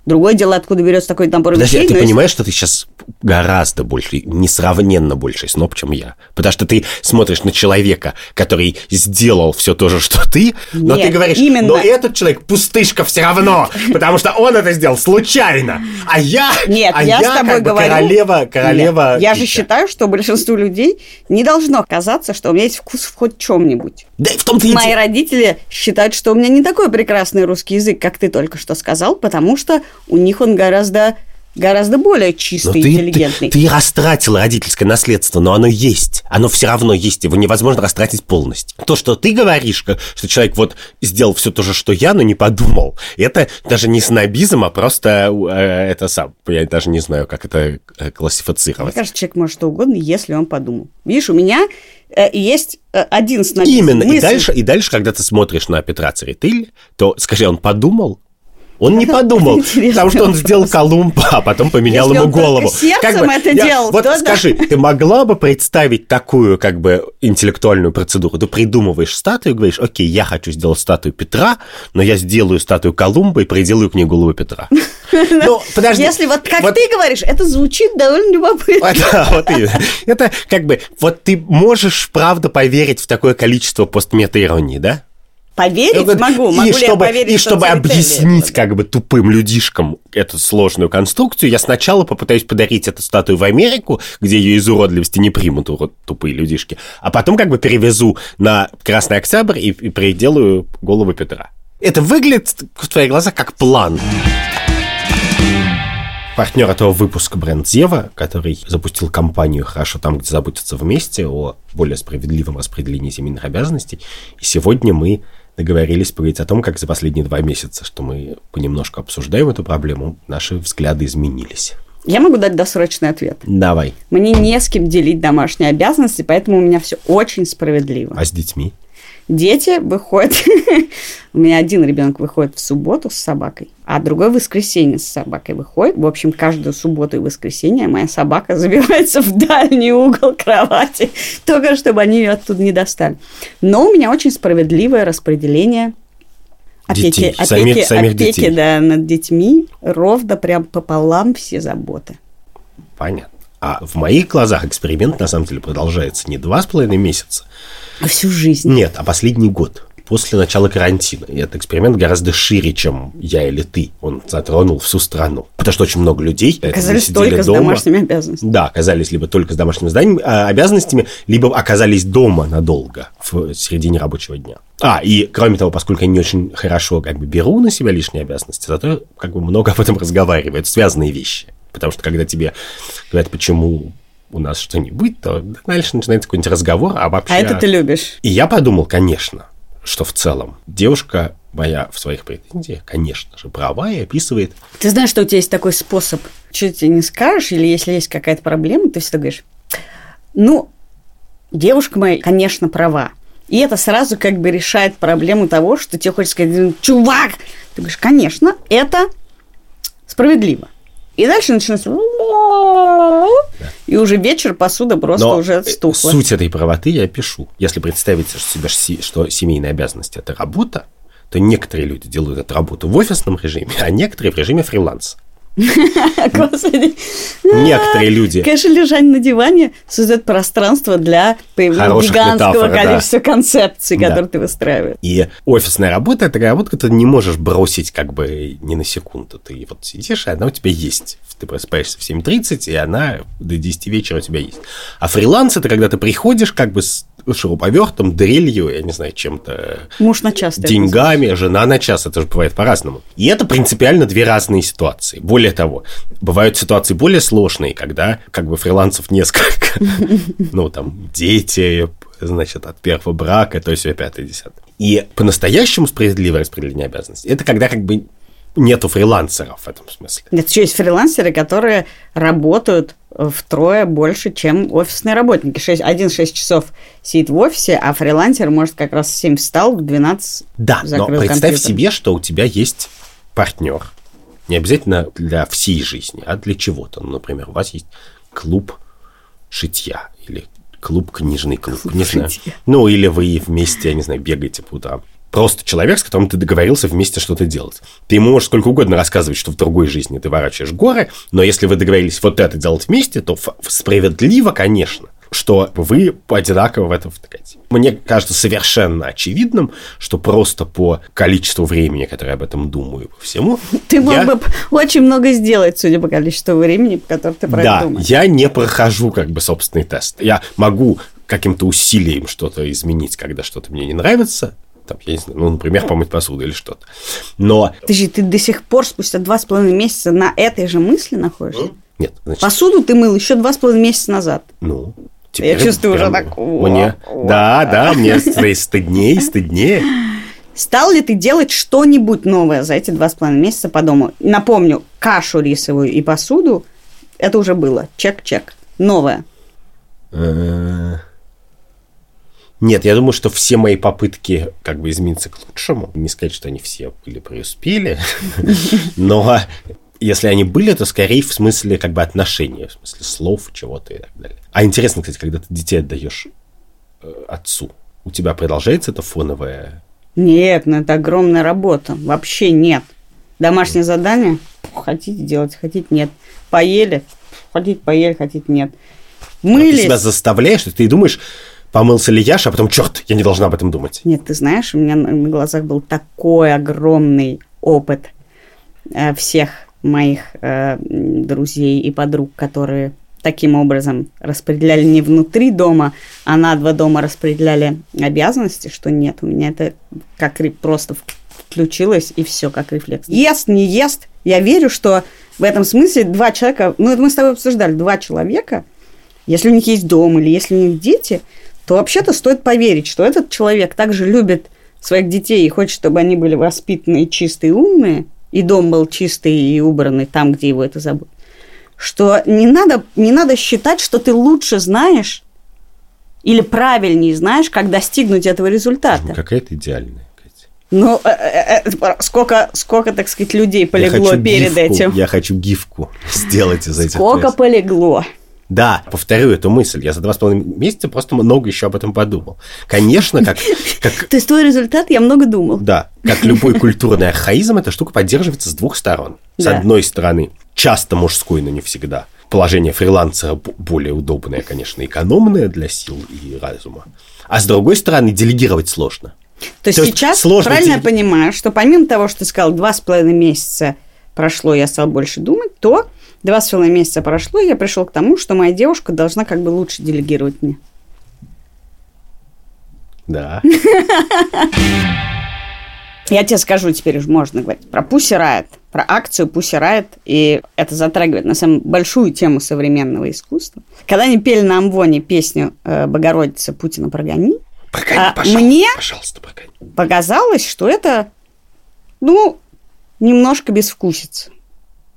Другое дело, откуда берется такой набор Подожди, вещей. А ты понимаешь, если... что ты сейчас гораздо больше, несравненно больше сноб, чем я? Потому что ты смотришь на человека, который сделал все то же, что ты, но Нет, ты говоришь, именно... но этот человек пустышка все равно, потому что он это сделал случайно, а я, Нет, а я, я с тобой как бы говорю... королева, королева. Нет, я же считаю, что большинству людей не должно казаться, что у меня есть вкус в хоть чем-нибудь. Да и в том-то и Мои родители считают, что у меня не такой прекрасный русский язык, как ты только что сказал, потому что у них он гораздо гораздо более чистый и интеллигентный. Ты, ты растратила родительское наследство, но оно есть. Оно все равно есть, его невозможно растратить полностью. То, что ты говоришь, что человек вот сделал все то же, что я, но не подумал, это даже не снобизм, а просто э, это сам. Я даже не знаю, как это э, классифицировать. Мне кажется, человек может что угодно, если он подумал. Видишь, у меня э, есть э, один снобизм. Именно. Мысль. И дальше, и дальше, когда ты смотришь на Петра Церетыль, то скажи, он подумал, Он не <laughs> подумал, потому что он сделал Колумб, а потом поменял Если ему голову. сердцем это делал, Вот да. скажи, ты могла бы представить такую как бы интеллектуальную процедуру? Ты придумываешь статую говоришь, окей, я хочу сделать статую Петра, но я сделаю статую Колумба и приделаю к ней голову Петра. <laughs> Ну, подожди. Если вот как Вот- ты говоришь, это звучит довольно любопытно. Да, вот именно. Это как бы, вот ты можешь, правда, поверить в такое количество постметаиронии, да? Поверить Вот, могу. и Могу ли я чтобы, поверить, и что чтобы объяснить как бы тупым людишкам эту сложную конструкцию, я сначала попытаюсь подарить эту статую в Америку, где ее из уродливости не примут урод, тупые людишки, а потом как бы перевезу на Красный Октябрь и, и приделаю голову Петра. Это выглядит в твоих глазах как план. Партнер этого выпуска бренд Зева, который запустил компанию «Хорошо там, где заботятся вместе» о более справедливом распределении семейных обязанностей. И сегодня мы договорились поговорить о том, как за последние два месяца, что мы понемножку обсуждаем эту проблему, наши взгляды изменились. Я могу дать досрочный ответ. Давай. Мне не с кем делить домашние обязанности, поэтому у меня все очень справедливо. А с детьми? Дети выходят... <laughs> У меня один ребенок выходит в субботу с собакой, а другой в воскресенье с собакой выходит. В общем, каждую субботу и воскресенье моя собака <laughs> забивается в дальний угол кровати, <laughs> только чтобы они ее оттуда не достали. Но у меня очень справедливое распределение опеки, Детей, опеки, самих- самих опеки, детей. да, над детьми ровно прям пополам все заботы. Понятно. А в моих глазах эксперимент на самом деле продолжается не два с половиной месяца, Всю жизнь. Нет, а последний год. После начала карантина. И этот эксперимент гораздо шире, чем я или ты. Он затронул всю страну. Потому что очень много людей Оказались только с дома. домашними обязанностями. Да, оказались либо только с домашними зданиями, а, обязанностями, либо оказались дома надолго в середине рабочего дня. А, и кроме того, поскольку я не очень хорошо как бы беру на себя лишние обязанности, зато как бы много об этом разговариваю. Это связанные вещи. Потому что когда тебе говорят, почему у нас что-нибудь, то дальше начинается какой-нибудь разговор, а вообще... А это ты любишь. И я подумал, конечно, что в целом девушка моя в своих претензиях, конечно же, права и описывает Ты знаешь, что у тебя есть такой способ, что тебе не скажешь, или если есть какая-то проблема, ты всегда говоришь, ну, девушка моя, конечно, права. И это сразу как бы решает проблему того, что тебе хочется сказать, «Ну, чувак! Ты говоришь, конечно, это справедливо. И дальше начинается... И уже вечер посуда просто Но уже э, стухла. суть этой правоты я пишу. Если представить себе, что семейная обязанность – это работа, то некоторые люди делают эту работу в офисном режиме, а некоторые в режиме фриланса. <laughs> Господи. Некоторые люди... Конечно, лежание на диване создает пространство для появления гигантского количества концепций, которые ты выстраиваешь. И офисная работа – это работа, которую ты не можешь бросить как бы ни на секунду. Ты вот сидишь, и она у тебя есть. Ты просыпаешься в 7.30, и она до 10 вечера у тебя есть. А фриланс – это когда ты приходишь как бы с шуруповертом, дрелью, я не знаю, чем-то Муж на час. деньгами, жена на час, это же бывает по-разному. И это принципиально две разные ситуации. Более того, бывают ситуации более сложные, когда как бы фрилансов несколько. <laughs> Ну, там, дети, значит, от первого брака, то есть пятое, десятое. И по-настоящему справедливое распределение обязанностей, это когда как бы нету фрилансеров в этом смысле. Нет, еще есть фрилансеры, которые работают втрое больше, чем офисные работники. Шесть- Один 6 часов сидит в офисе, а фрилансер может как раз в 7 встал, в 12 Да, но представь компьютер. себе, что у тебя есть партнер. Не обязательно для всей жизни, а для чего-то. Ну, например, у вас есть клуб шитья или клуб книжный клуб, Клуб не знаю. шитья. Ну, или вы вместе, я не знаю, бегаете по утрам. Просто человек, с которым ты договорился вместе что-то делать. Ты ему можешь сколько угодно рассказывать, что в другой жизни ты ворачиваешь горы, но если вы договорились вот это делать вместе, то справедливо, конечно, что вы одинаково в этом втыкаете. Мне кажется совершенно очевидным, что просто по количеству времени, которое я об этом думаю, по всему... <laughs> Ты мог я- бы очень много сделать, судя по количеству времени, по которому ты про это Да, думаешь. я не прохожу как бы собственный тест. Я могу каким-то усилием что-то изменить, когда что-то мне не нравится, там, я не знаю, ну, например, помыть посуду или что-то. Но Подожди, ты до сих пор спустя два с половиной месяца на этой же мысли находишься? нет, значит, Посуду ты мыл еще два с половиной месяца назад. ну... Я чувствую уже так, Мне, «О, да, да, мне ст- стыднее, стыднее. Стал ли ты делать что-нибудь новое за эти два с половиной месяца по дому? Напомню, кашу рисовую и посуду, это уже было. Чек-чек. Новое. Э, Нет, я думаю, что все мои попытки как бы измениться к лучшему, не сказать, что они все были преуспели, <laughs> но если они были, то скорее в смысле как бы отношения, в смысле слов, чего-то и так далее. А интересно, кстати, когда ты детей отдаешь э, отцу, у тебя продолжается это фоновое? Нет, ну это огромная работа. Вообще нет. Домашнее задание хотите делать, хотите нет. Поели, хотите поели, хотите нет. Мылись. А ты себя заставляешь, ты думаешь, помылся ли Яша, а потом, черт, я не должна об этом думать. Нет, ты знаешь, у меня на глазах был такой огромный опыт э, всех моих э, друзей и подруг, которые таким образом распределяли не внутри дома, а на два дома распределяли обязанности, что нет, у меня это как просто включилось, и все, как рефлекс. Ест, не ест, я верю, что в этом смысле два человека, ну это мы с тобой обсуждали, два человека, если у них есть дом или если у них дети, то вообще-то стоит поверить, что этот человек также любит своих детей и хочет, чтобы они были воспитанные, чистые, умные, и дом был чистый и убранный там, где его это зовут, что не надо, не надо считать, что ты лучше знаешь или правильнее знаешь, как достигнуть этого результата. Какая-то идеальная. Ну, э, э, э, сколько, сколько, так сказать, людей полегло перед гифку, этим? Я хочу гифку сделать из этих Сколько полегло? Да, повторю эту мысль. Я за два с половиной месяца просто много еще об этом подумал. Конечно, как... как... То есть твой результат, я много думал. Да, как любой культурный архаизм, эта штука поддерживается с двух сторон. С Да. одной стороны, часто мужской, но не всегда. Положение фрилансера более удобное, конечно, экономное для сил и разума. А с другой стороны, делегировать сложно. То есть То сейчас, сложно правильно я делить- понимаю, что помимо того, что ты сказал, два с половиной месяца прошло, я стал больше думать, то два с половиной месяца прошло, и я пришел к тому, что моя девушка должна как бы лучше делегировать мне. Да. <laughs> Я тебе скажу, теперь уже можно говорить про Pussy Riot, про акцию Pussy Riot, и это затрагивает на самом большую тему современного искусства. Когда они пели на Амвоне песню э, «Богородица Путина прогони», Прогони, А пожалуйста, мне- пожалуйста, прогони. показалось, что это, ну, немножко безвкусица.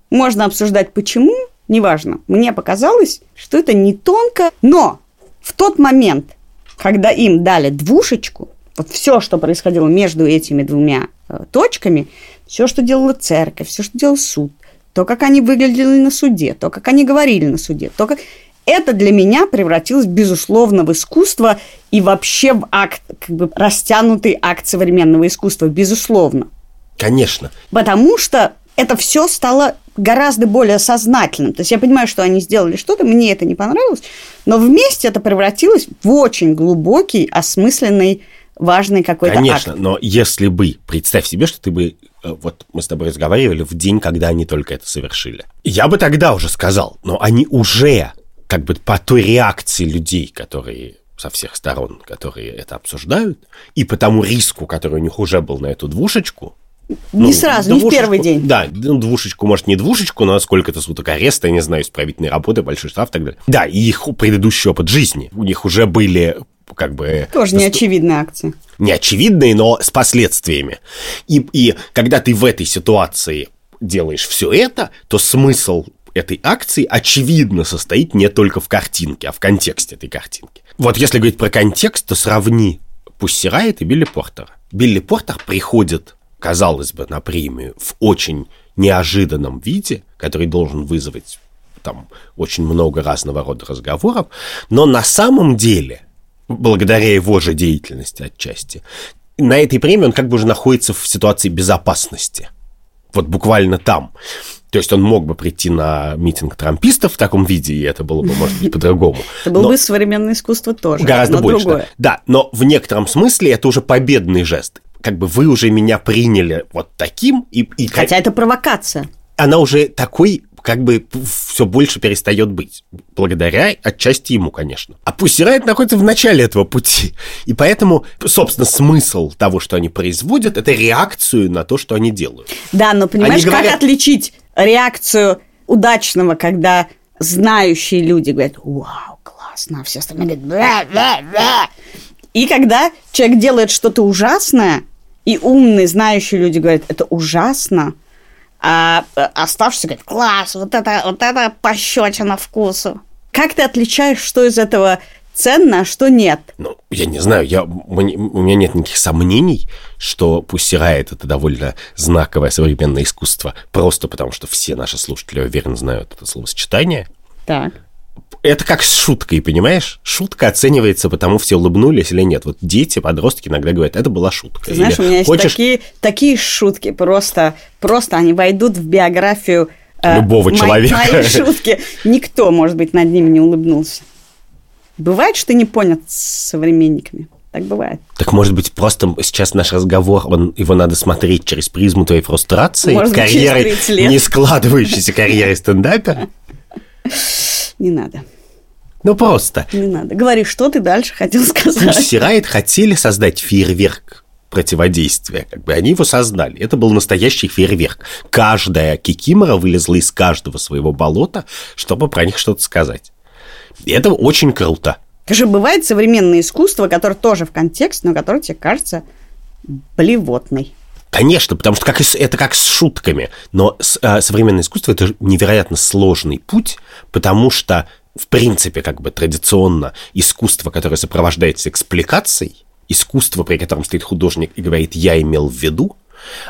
Можно обсуждать почему, неважно. Мне показалось, что это не тонко, но в тот момент, когда им дали двушечку, вот все, что происходило между этими двумя э, точками, все, что делала церковь, все, что делал суд, то, как они выглядели на суде, то, как они говорили на суде, то, как... Это для меня превратилось, безусловно, в искусство и вообще в акт, как бы растянутый акт современного искусства, безусловно. Конечно. Потому что это все стало гораздо более сознательным. То есть я понимаю, что они сделали что-то, мне это не понравилось, но вместе это превратилось в очень глубокий, осмысленный, важный какой-то Конечно, акт. но если бы, представь себе, что ты бы, э, вот мы с тобой разговаривали в день, когда они только это совершили. Я бы тогда уже сказал, но они уже, как бы по той реакции людей, которые со всех сторон, которые это обсуждают, и по тому риску, который у них уже был на эту двушечку, Не ну, сразу, не в двушечку- первый день. Да, ну, двушечку, может, не двушечку, но сколько-то суток ареста, я не знаю, исправительной работы, большой штраф и так далее. Да, и их предыдущий опыт жизни. У них уже были как бы... Тоже наступ- неочевидная акция. неочевидные, но с последствиями. И, и когда ты в этой ситуации делаешь все это, то смысл этой акции очевидно состоит не только в картинке, а в контексте этой картинки. Вот если говорить про контекст, то сравни Пусси Райт и Билли Портера. Билли Портер приходит, казалось бы, на премию в очень неожиданном виде, который должен вызвать там очень много разного рода разговоров, но на самом деле, благодаря его же деятельности отчасти, на этой премии он как бы уже находится в ситуации безопасности. Вот буквально там. То есть он мог бы прийти на митинг трампистов в таком виде, и это было бы, может быть, по-другому. <laughs> Это было бы современное искусство тоже. Гораздо больше. Да. да, но в некотором смысле это уже победный жест. Как бы вы уже меня приняли вот таким, и, и Хотя это провокация. она уже такой как бы все больше перестает быть. Благодаря отчасти ему, конечно. А Pussy Riot находится в начале этого пути. И поэтому, собственно, смысл того, что они производят, это реакцию на то, что они делают. Да, но понимаешь, говорят- как отличить реакцию удачного, когда знающие люди говорят, вау, классно, а все остальные говорят, «Бля, бля, бля». И когда человек делает что-то ужасное, и умные, знающие люди говорят, это ужасно, а э, оставшиеся говорят, класс, вот это, вот это пощечина вкусу. Как ты отличаешь, что из этого ценно, а что нет. Ну, я не знаю, я, у меня нет никаких сомнений, что Пусирает это довольно знаковое современное искусство, просто потому что все наши слушатели, уверен, знают это словосочетание. Так. Это как с шуткой, понимаешь? Шутка оценивается, потому все улыбнулись или нет. Вот дети, подростки иногда говорят, это была шутка. Ты знаешь, или, у меня есть хочешь... такие, такие шутки, просто, просто они войдут в биографию э, Любого мо- человека. Мои <laughs> шутки. Никто, может быть, над ними не улыбнулся. Бывает, что не понят с современниками. Так бывает. Так может быть, просто сейчас наш разговор, он, его надо смотреть через призму твоей фрустрации, Может карьеры, 30 лет. не складывающейся карьеры стендапера. Не надо, Ну просто. не надо. Говори, что ты дальше хотел сказать. Сирайт хотели создать фейерверк противодействия. Как бы они его создали. Это был настоящий фейерверк. Каждая кикимора вылезла из каждого своего болота, чтобы про них что-то сказать. И это очень круто. Же бывает современное искусство, которое тоже в контекст, но которое тебе кажется блевотной. Конечно, потому что как это как с шутками. Но с- а, современное искусство это невероятно сложный путь, потому что, в принципе, как бы традиционно искусство, которое сопровождается экспликацией, искусство, при котором стоит художник и говорит «я имел в виду»,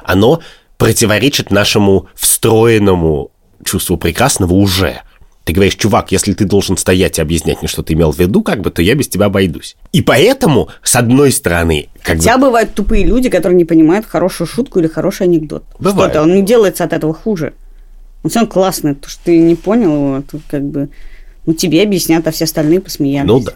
оно противоречит нашему встроенному чувству прекрасного уже. Ты говоришь, чувак, если ты должен стоять и объяснять мне, что ты имел в виду, как бы, то я без тебя обойдусь. И поэтому, с одной стороны, как бы Хотя бывают тупые люди, которые не понимают хорошую шутку или хороший анекдот. Бывает. Что-то, он не делается от этого хуже. Он все равно классный, то, что ты не понял его, тут как бы... Ну, тебе объяснят, а все остальные посмеялись. Ну да.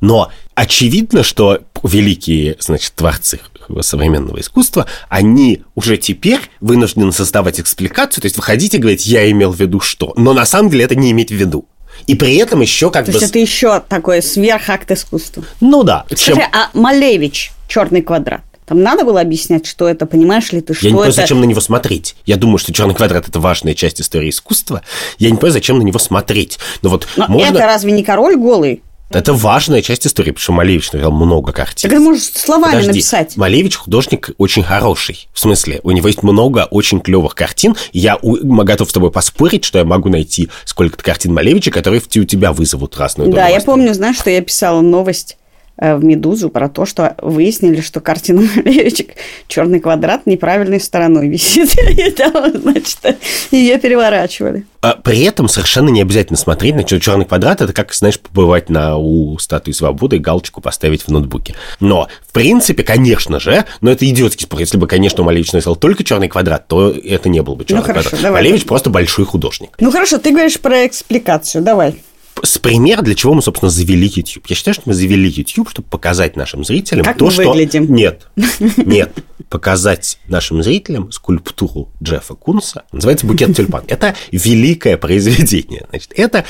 Но очевидно, что великие, значит, творцы современного искусства, они уже теперь вынуждены создавать экспликацию, то есть выходить и говорить, я имел в виду что. Но на самом деле это не иметь в виду. И при этом еще как То бы... есть это еще такой сверхакт искусства. Ну да. чем- Скажи, а Малевич, черный квадрат, там надо было объяснять, что это, понимаешь ли ты, что Я не понимаю, это... зачем на него смотреть. Я думаю, что черный квадрат это важная часть истории искусства. Я не понимаю, зачем на него смотреть. Но вот Но можно. это разве не король голый? Это важная часть истории, потому что Малевич написал много картин. Это можешь словами Подожди, написать. Малевич художник очень хороший. В смысле, у него есть много очень клевых картин. Я у- готов с тобой поспорить, что я могу найти сколько-то картин Малевича, которые у тебя вызовут разную Да, я помню, знаешь, что я писала новость в «Медузу» про то, что выяснили, что картина <laughs> Малевича «Черный квадрат» неправильной стороной висит. <laughs> И там, значит, ее переворачивали. А при этом совершенно не обязательно смотреть на черный квадрат. Это как, знаешь, побывать на у статуи свободы и галочку поставить в ноутбуке. Но, в принципе, конечно же, но это идиотский спор. Если бы, конечно, Малевич написал только черный квадрат, то это не был бы черный Ну, хорошо, квадрат. давай. Малевич просто большой художник. Ну хорошо, ты говоришь про экспликацию, давай. С пример, для чего мы, собственно, завели YouTube. Я считаю, что мы завели YouTube, чтобы показать нашим зрителям Как то, мы что... выглядим. Нет, <laughs> нет. Показать нашим зрителям скульптуру Джеффа Кунса. Называется «Букет тюльпан». <laughs> Это великое произведение. Значит, это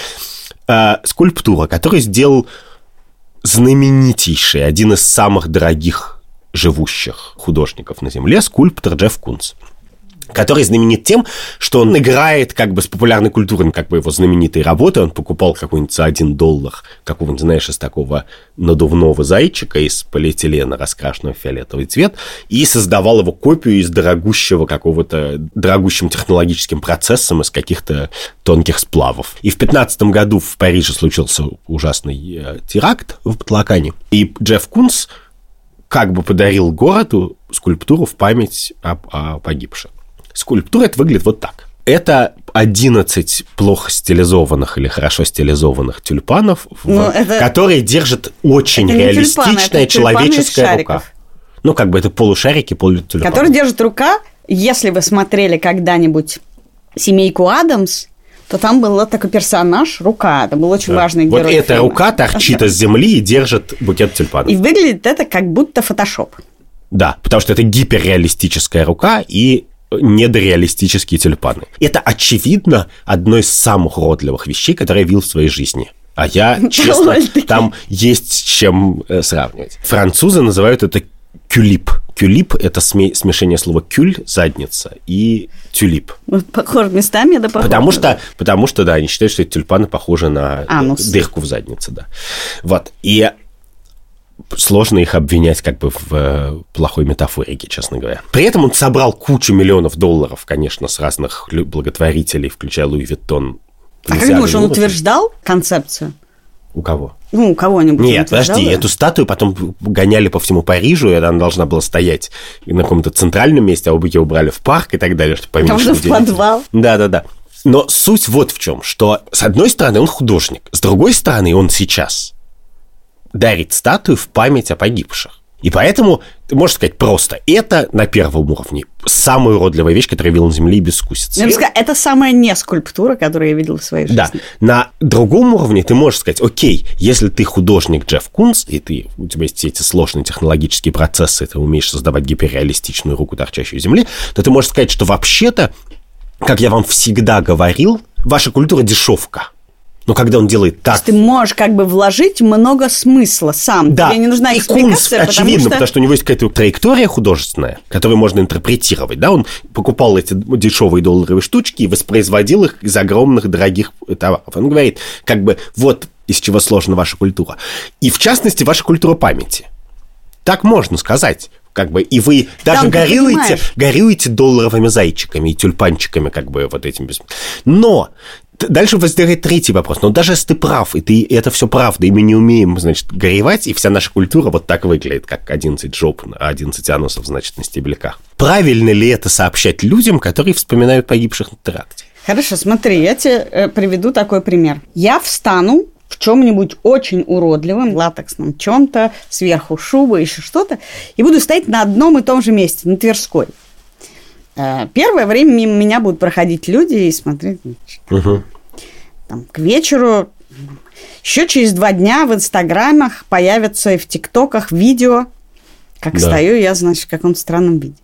э, скульптура, которую сделал знаменитейший, один из самых дорогих живущих художников на Земле, скульптор Джефф Кунс который знаменит тем, что он играет как бы с популярной культурой, как бы его знаменитой работы. Он покупал какой-нибудь за один доллар какого-нибудь, знаешь, из такого надувного зайчика из полиэтилена, раскрашенного в фиолетовый цвет, и создавал его копию из дорогущего какого-то, дорогущим технологическим процессом из каких-то тонких сплавов. И в 15 году в Париже случился ужасный э, теракт в Батлакане, и Джефф Кунс как бы подарил городу скульптуру в память о, о погибших. Скульптура это выглядит вот так. Это 11 плохо стилизованных или хорошо стилизованных тюльпанов, в- Ну, это- которые держат очень Это реалистичная тюльпаны, это человеческая рука. Ну, как бы это полушарики, полутюльпаны. Который держит рука. Если вы смотрели когда-нибудь «Семейку Адамс», то там был вот такой персонаж, рука. Это был очень важный Вот герой эта фильма. рука торчит из земли и держит букет тюльпанов. И выглядит это как будто фотошоп. Да, потому что это гиперреалистическая рука и недореалистические тюльпаны. Это, очевидно, одно из самых уродливых вещей, которые я видел в своей жизни. А я, <laughs> честно, там есть с чем э, сравнивать. Французы называют это кюлип. Кюлип – это сме- смешение слова кюль – задница и тюлип. Вот похож местами, да похож. Потому что, потому что, да, они считают, что эти тюльпаны похожи на Анус. дырку в заднице, да. Вот. И сложно их обвинять как бы в э, плохой метафорике, честно говоря. При этом он собрал кучу миллионов долларов, конечно, с разных благотворителей, включая Луи Виттон. А как думаешь, он утверждал концепцию? У кого? Ну, у кого-нибудь. Нет, подожди, да? эту статую потом гоняли по всему Парижу, и она должна была стоять на каком-то центральном месте, а ее убрали в парк и так далее, чтобы поменьше Там же в людей. подвал. Да-да-да. Но суть вот в чем, что с одной стороны он художник, с другой стороны он сейчас дарит статую в память о погибших. И поэтому, ты можешь сказать просто, это на первом уровне самая уродливая вещь, которую я видел на Земле и без Ну, я бы сказала, это самая не скульптура, которую я видел в своей жизни. Да. На другом уровне ты можешь сказать, окей, если ты художник Джефф Кунс, и ты, у тебя есть все эти сложные технологические процессы, ты умеешь создавать гиперреалистичную руку, торчащую земли, то ты можешь сказать, что вообще-то, как я вам всегда говорил, ваша культура дешевка. Но когда он делает То так... есть ты можешь как бы вложить много смысла сам. Да, Тебе не нужна и Кунс, экспликация, очевидно, потому потому что... у него есть какая-то траектория художественная, которую можно интерпретировать, да, он покупал эти дешевые долларовые штучки и воспроизводил их из огромных дорогих товаров. Он говорит, как бы, вот из чего сложена ваша культура. И, в частности, ваша культура памяти. Так можно сказать. Как бы, и вы даже Там, горюете, горюете долларовыми зайчиками и тюльпанчиками, как бы вот этим. Но дальше возникает третий вопрос. Но даже если ты прав, и ты и это все правда, и мы не умеем, значит, горевать, и вся наша культура вот так выглядит, как 11 жоп, 11 анусов, значит, на стебельках. Правильно ли это сообщать людям, которые вспоминают погибших на теракте? Хорошо, смотри, я тебе э, приведу такой пример. Я встану в чем-нибудь очень уродливом, латексном чем-то, сверху шуба, еще что-то, и буду стоять на одном и том же месте, на Тверской. Э, Первое время мимо меня будут проходить люди и смотреть, Мгм. там, к вечеру. Еще через два дня в инстаграмах появятся и в тиктоках видео, как Да. стою я, значит, в каком-то странном виде.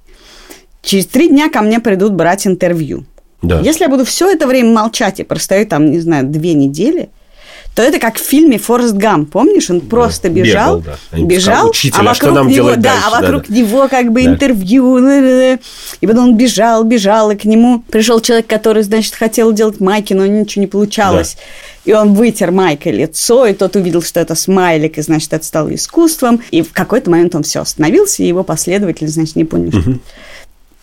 Через три дня ко мне придут брать интервью. Да. Если я буду все это время молчать и простою там, не знаю, две недели, то это как в фильме «Форест Гам». Помнишь, он просто бежал, бегал, да. Бежал, «Учитель, а а вокруг нам него, да, дальше?» а вокруг Да-да. него как бы Да. интервью, и потом он бежал, бежал, и к нему пришел человек, который, значит, хотел делать майки, но ничего не получалось. И он вытер майкой лицо, и тот увидел, что это смайлик, и, значит, это стало искусством. И в какой-то момент он все остановился, и его последователи, значит, не поняли, что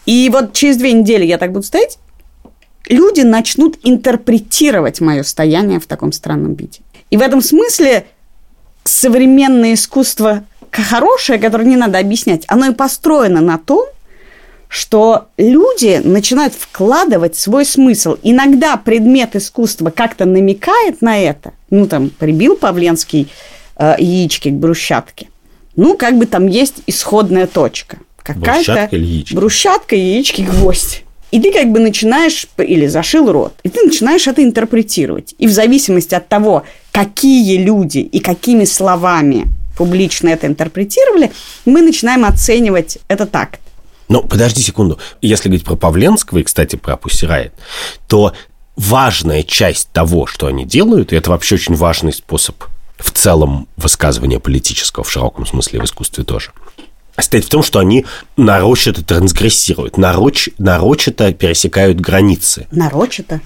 и вот через две недели я так буду стоять, люди начнут интерпретировать мое стояние в таком странном виде. И в этом смысле современное искусство хорошее, которое не надо объяснять, оно и построено на том, что люди начинают вкладывать свой смысл. Иногда предмет искусства как-то намекает на это. Ну, там, прибил Павленский э, яички к брусчатке. Ну, как бы там есть исходная точка. Какая-то Брусчатка яички? брусчатка, яички, гвоздь. И ты как бы начинаешь, или зашил рот, и ты начинаешь это интерпретировать. И в зависимости от того, какие люди и какими словами публично это интерпретировали, мы начинаем оценивать это так. Ну, подожди секунду. Если говорить про Павленского и, кстати, про Riot, то важная часть того, что они делают, и это вообще очень важный способ в целом высказывания политического, в широком смысле в искусстве тоже, состоит в том, что они нарочито трансгрессируют, нароч, нарочито пересекают границы. Нарочито,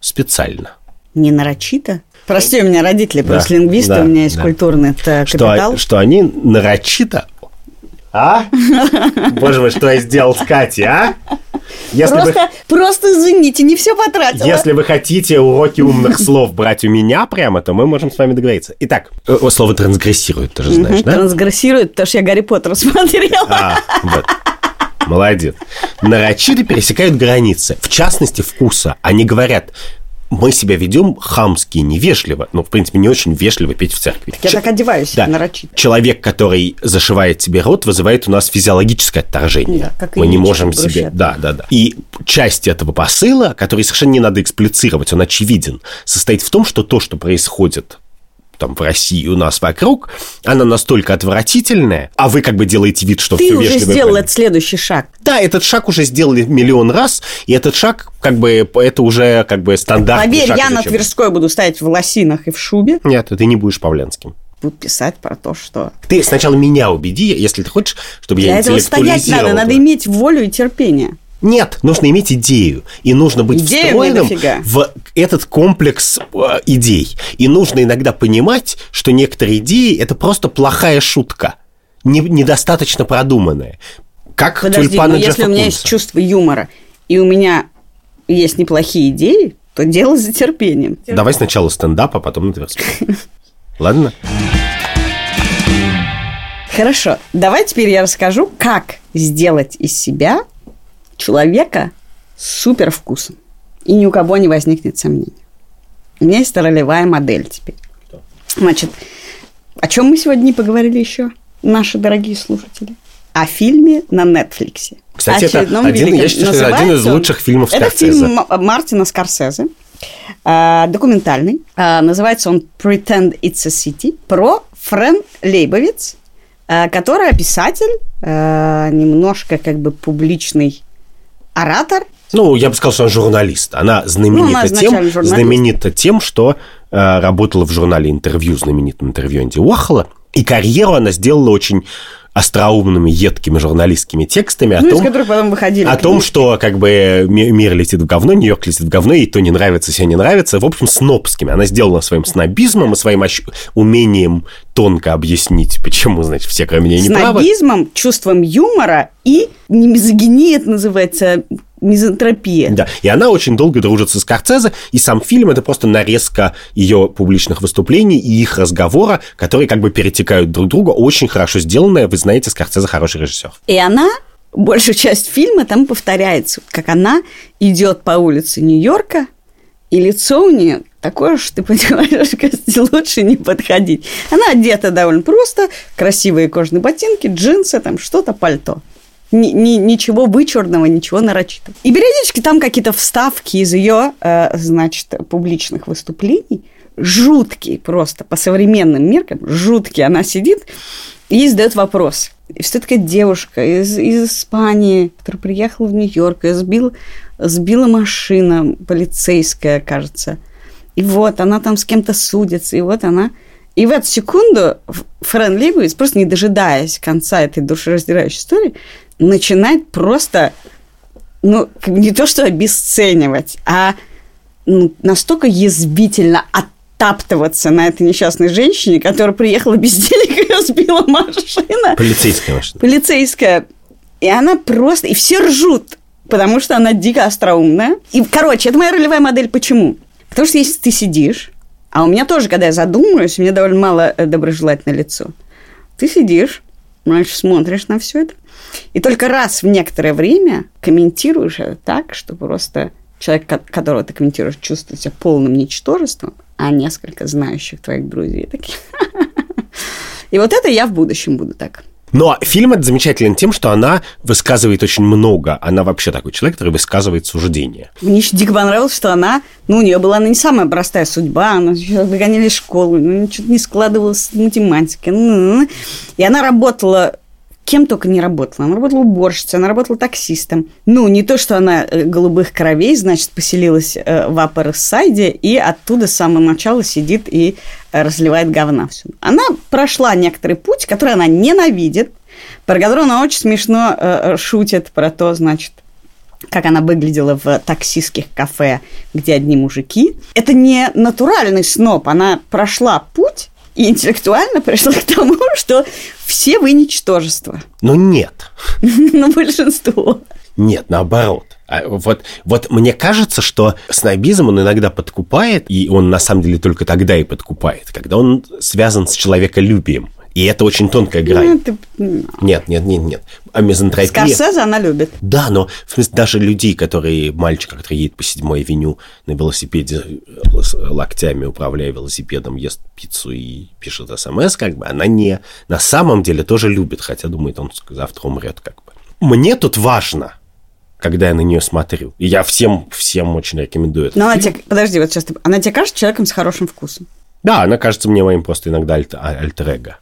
Специально. не нарочито. Прости, у меня родители Да, просто лингвисты, да, у меня есть да. культурный Что, капитал. что они нарочито... А? Боже мой, что я сделал с Катей, а? Если Просто, просто извините, не все потратила. Если вы хотите уроки умных слов брать у меня прямо, то мы можем с вами договориться. Итак, э, о, слово трансгрессирует, ты же знаешь, Мгм, да? Трансгрессирует, потому что я Гарри Поттера <laughs> смотрела. А, вот. Молодец. Нарочито пересекают границы, в частности, вкуса. Они говорят, мы себя ведем хамски, невежливо. Ну, в принципе, не очень вежливо петь в церкви. Я Ч- так одеваюсь да. нарочито. Человек, который зашивает себе рот, вызывает у нас физиологическое отторжение. Да, как Мы не можем себе... Да, да, да. И часть этого посыла, который совершенно не надо эксплицировать, он очевиден, состоит в том, что то, что происходит там в России у нас вокруг, она настолько отвратительная, а вы как бы делаете вид, что Ты все уже сделал этот следующий шаг. Да, этот шаг уже сделали миллион раз, и этот шаг, как бы, это уже как бы стандартный Поверь, шаг я на Тверской буду стоять в лосинах и в шубе. Нет, ты не будешь Павленским. Буду писать про то, что... Ты сначала меня убеди, если ты хочешь, чтобы Для я этого стоять надо, надо иметь волю и терпение. Нет, нужно иметь идею. И нужно быть Идею встроенным в этот комплекс э, идей. И нужно иногда понимать, что некоторые идеи – это просто плохая шутка, не- недостаточно продуманная. Как Подожди, тюльпаны но если Джеффа у меня есть чувство юмора, и у меня есть неплохие идеи, то дело за терпением. Давай сначала стендап, а потом на Тверской. Ладно? Хорошо, давай теперь я расскажу, как сделать из себя человека с супер вкусом. И ни у кого не возникнет сомнений. У меня есть ролевая модель теперь. Значит, о чем мы сегодня не поговорили еще, наши дорогие слушатели? О фильме на Нетфликсе. Кстати, это один, я считаю, что это один из лучших фильмов Это Скорсезе. фильм М- Мартина Скорсезе. а, документальный. А, называется он Pretend It's a City. Про Френ Лейбовиц, а, которая писатель, немножко как бы публичный оратор. Ну, я бы сказал, что она журналист. Она Ну, знаменита, она тем, журналист. знаменита тем, что э, работала в журнале интервью, знаменитом интервью Энди Уорхола. И карьеру она сделала очень остроумными, едкими журналистскими текстами о ну, том, из которых потом выходили. о том, что как бы ми- мир летит в говно, Нью-Йорк летит в говно, и то не нравится, все не нравится. В общем, снобскими. Она сделала своим снобизмом и своим умением тонко объяснить, почему, значит, все кроме нее не правы. снобизмом, чувством юмора и не мизогиния, это называется, мизантропия. Да, и она очень долго дружит со Скорцезе, и сам фильм это просто нарезка ее публичных выступлений и их разговора, которые как бы перетекают друг друга, очень хорошо сделанная. Вы знаете, Скорцезе хороший режиссер. И она, большую часть фильма там повторяется, как она идет по улице Нью-Йорка, и лицо у нее такое, что ты понимаешь, <laughs> лучше не подходить. Она одета довольно просто, красивые кожаные ботинки, джинсы, там что-то, пальто. Ни- ни- ничего вычурного, ничего нарочитого. И периодически там какие-то вставки из ее, э, значит, публичных выступлений, жуткие просто, по современным меркам, жуткие. Она сидит и задает вопрос. И такая девушка из, из Испании, которая приехала в Нью-Йорк, и сбил, сбила машина полицейская, кажется. И вот она там с кем-то судится, и вот она... И в эту секунду Фрэн Лейбовиц, просто не дожидаясь конца этой душераздирающей истории, начинает просто, ну, не то что обесценивать, а ну, настолько язвительно оттаптываться на этой несчастной женщине, которая приехала без денег, ее сбила машина Полицейская машина. полицейская. И она просто... И все ржут, потому что она дико остроумная. И, короче, это моя ролевая модель. Почему? Потому что если ты сидишь, а у меня тоже, когда я задумываюсь, у меня довольно мало э, доброжелательное лицо. Ты сидишь, значит, смотришь на все это, и только раз в некоторое время комментируешь это так, что просто человек, ко- которого ты комментируешь, чувствует себя полным ничтожеством, а несколько знающих твоих друзей такие. <laughs> И вот это я в будущем буду так. Но фильм этот замечателен тем, что она высказывает очень много. Она вообще такой человек, который высказывает суждения. Мне еще дико понравилось, что она, ну, у нее была ну, не самая простая судьба, она выгоняли из школы, ну, ничего не складывалось с математикой. ну-ну-ну. И она работала кем только не работала. Она работала уборщицей, она работала таксистом. Ну, не то, что она э, голубых кровей, значит, поселилась э, в Upper Side и оттуда с самого начала сидит и э, разливает говна всюду. Она прошла некоторый путь, который она ненавидит, про который она очень смешно шутит про то, значит, как она выглядела в таксистских кафе, где одни мужики. Это не натуральный сноб. Она прошла путь и интеллектуально пришла к тому, <laughs> что все вы ничтожество. Но нет. <laughs> Но большинство. Нет, наоборот. А Вот, вот мне кажется, что снобизм он иногда подкупает, и он на самом деле только тогда и подкупает, когда он связан с человеколюбием. И это очень тонкая грань. Ну, ты- ну. Нет, нет, нет, нет. А мизантропия... Скорсезе она любит. Да, но в смысле, даже людей, которые, мальчика, который едет по седьмой авеню на велосипеде э, с локтями, управляя велосипедом, ест пиццу и пишет смс, как бы, она не на самом деле тоже любит, хотя думает, он завтра умрет, как бы. Мне тут важно, когда я на нее смотрю. И я всем, всем очень рекомендую это. Но она тебе, подожди, вот сейчас ты, она тебе кажется человеком с хорошим вкусом. Да, она кажется мне моим просто иногда альт- а- альтер-эго.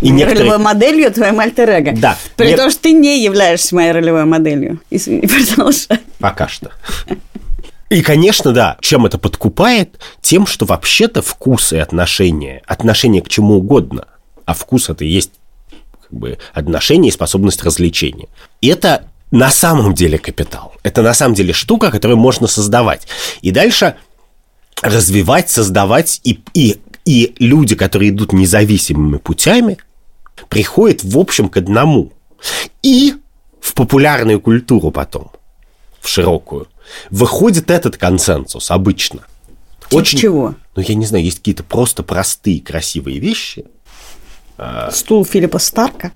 И Ролевой некоторые... моделью твоим альтер Да. При Нет. том, что ты не являешься моей ролевой моделью. И, с- и продолжай. Пока что. И, конечно, да, чем это подкупает? Тем, что вообще-то вкус и отношения, отношение к чему угодно, а вкус это и есть как бы отношение и способность развлечения. И это на самом деле капитал. Это на самом деле штука, которую можно создавать. И дальше развивать, создавать, и, и, и люди, которые идут независимыми путями, приходят, в общем, к одному. И в популярную культуру потом, в широкую, выходит этот консенсус обычно. Типа очень... чего? Ну, я не знаю, есть какие-то просто простые, красивые вещи. Стул Филиппа Старка.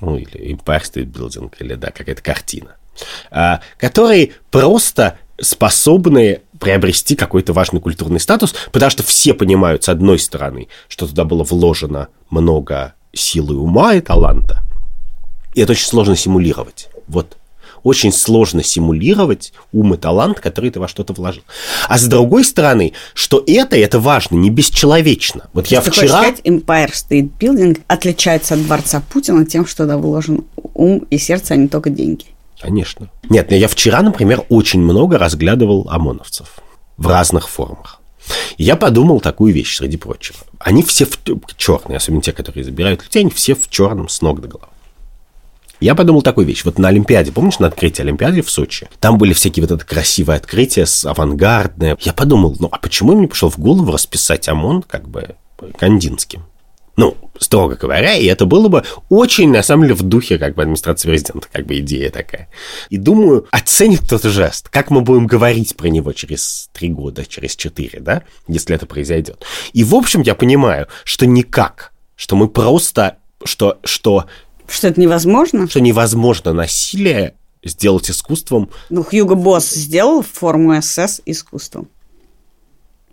Ну, или Empire State Building, или, да, какая-то картина. А, которые просто способны приобрести какой-то важный культурный статус, потому что все понимают, с одной стороны, что туда было вложено много силы ума и таланта, и это очень сложно симулировать. Вот очень сложно симулировать ум и талант, который ты во что-то вложил. А с другой стороны, что это, это важно, не бесчеловечно. Вот То я вчера... сказать, Empire State Building отличается от дворца Путина тем, что туда вложен ум и сердце, а не только деньги. Конечно. Нет, я вчера, например, очень много разглядывал ОМОНовцев в разных формах. И я подумал такую вещь, среди прочего. Они все в черные, особенно те, которые забирают людей, они все в черном с ног до головы. Я подумал такую вещь. Вот на Олимпиаде, помнишь, на открытии Олимпиады в Сочи? Там были всякие вот это красивые открытия, с авангардные. Я подумал, ну а почему мне пришел в голову расписать ОМОН как бы кандинским? Ну, строго говоря, и это было бы очень, на самом деле, в духе как бы администрации президента, как бы идея такая. И думаю, оценит тот жест, как мы будем говорить про него через три года, через четыре, да, если это произойдет. И, в общем, я понимаю, что никак, что мы просто, что, что что это невозможно? Что невозможно насилие сделать искусством. Ну, Хьюго Босс сделал форму СС искусством.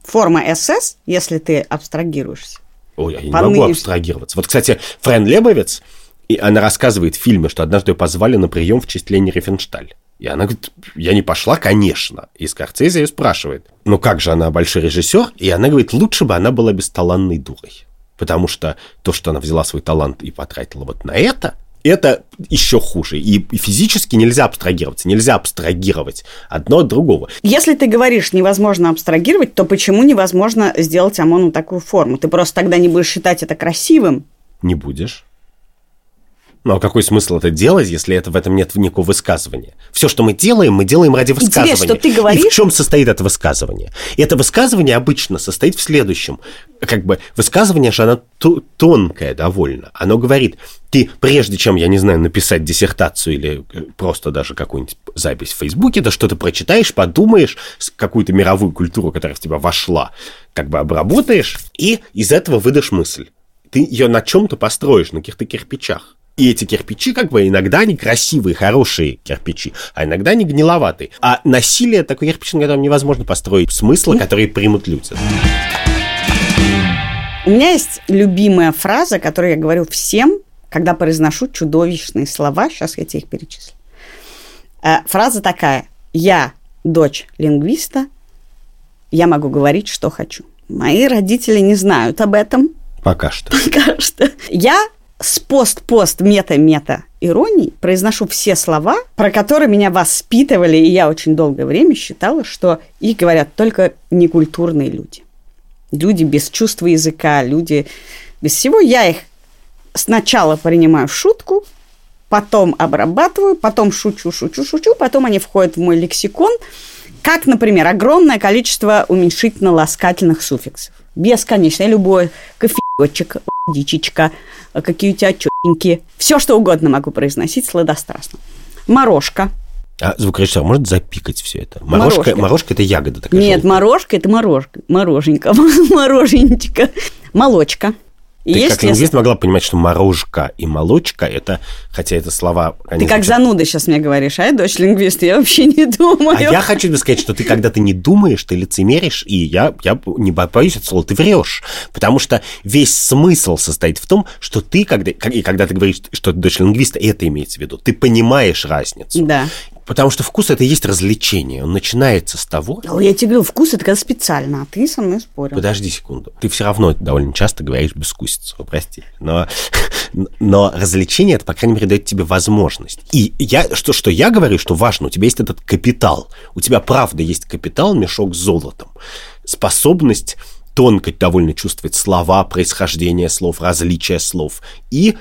Форма СС, если ты абстрагируешься. Ой, я не могу абстрагироваться. Вот, кстати, Френ Лебовец, и она рассказывает в фильме, что однажды ее позвали на прием в честь Лени Рифеншталь. И она говорит, я не пошла, конечно. И Скорцезе ее спрашивает, ну как же она большой режиссер? И она говорит, лучше бы она была бесталанной дурой. Потому что то, что она взяла свой талант и потратила вот на это, это еще хуже. И физически нельзя абстрагироваться, нельзя абстрагировать одно от другого. Если ты говоришь, невозможно абстрагировать, то почему невозможно сделать ОМОНу такую форму? Ты просто тогда не будешь считать это красивым? Не будешь. Ну а какой смысл это делать, если это в этом нет никакого высказывания? Все, что мы делаем, мы делаем ради высказывания. Интересно, что ты говоришь... И в чем состоит это высказывание? И это высказывание обычно состоит в следующем. Как бы высказывание же, оно тонкое довольно. Оно говорит, ты прежде чем, я не знаю, написать диссертацию или э, просто даже какую-нибудь запись в Фейсбуке, то что-то прочитаешь, подумаешь, какую-то мировую культуру, которая в тебя вошла, как бы обработаешь, и из этого выдашь мысль. Ты ее на чем-то построишь, на каких-то кирпичах. И эти кирпичи, как бы, иногда они красивые, хорошие кирпичи, а иногда они гниловатые. А насилие такой кирпич, на котором невозможно построить смысла, которые примут люди. У меня есть любимая фраза, которую я говорю всем, когда произношу чудовищные слова. Сейчас я тебе их перечислю. Э, фраза такая. Я дочь лингвиста, я могу говорить, что хочу. Мои родители не знают об этом. Пока что. Пока что. Я с пост-пост мета-мета ироний произношу все слова, про которые меня воспитывали, и я очень долгое время считала, что их говорят только некультурные люди. Люди без чувства языка, люди без всего. Я их сначала принимаю в шутку, потом обрабатываю, потом шучу, шучу, шучу, потом они входят в мой лексикон, как, например, огромное количество уменьшительно-ласкательных суффиксов. Бесконечно. Любой кофеечек, дичечка, какие у тебя четенькие. Все, что угодно могу произносить сладострастно. Морожка. А звукорежиссер может запикать все это? Морожка, морожка. морожка это ягода такая Нет, желтая. морожка это морожка. Мороженька. <laughs> Мороженечка. Молочка. Ты Есть, как лингвист если... могла понимать, что морожка и молочка это, хотя это слова... Ты как звучат... зануда сейчас мне говоришь, а я дочь лингвиста, я вообще не думаю. А я хочу тебе сказать, что ты когда ты не думаешь, ты лицемеришь, и я, я не боюсь этого слова, ты врешь. Потому что весь смысл состоит в том, что ты, когда, и когда ты говоришь, что ты дочь лингвиста, это имеется в виду, ты понимаешь разницу. Да. Потому что вкус это и есть развлечение. Он начинается с того... Ну, я тебе говорю, вкус это когда специально, а ты со мной спорил. Подожди секунду. Ты все равно довольно часто говоришь бескусицу, прости. Но, <laughs> но развлечение это, по крайней мере, дает тебе возможность. И я, что, что я говорю, что важно, у тебя есть этот капитал. У тебя правда есть капитал, мешок с золотом. Способность тонко довольно чувствовать слова, происхождение слов, различия слов и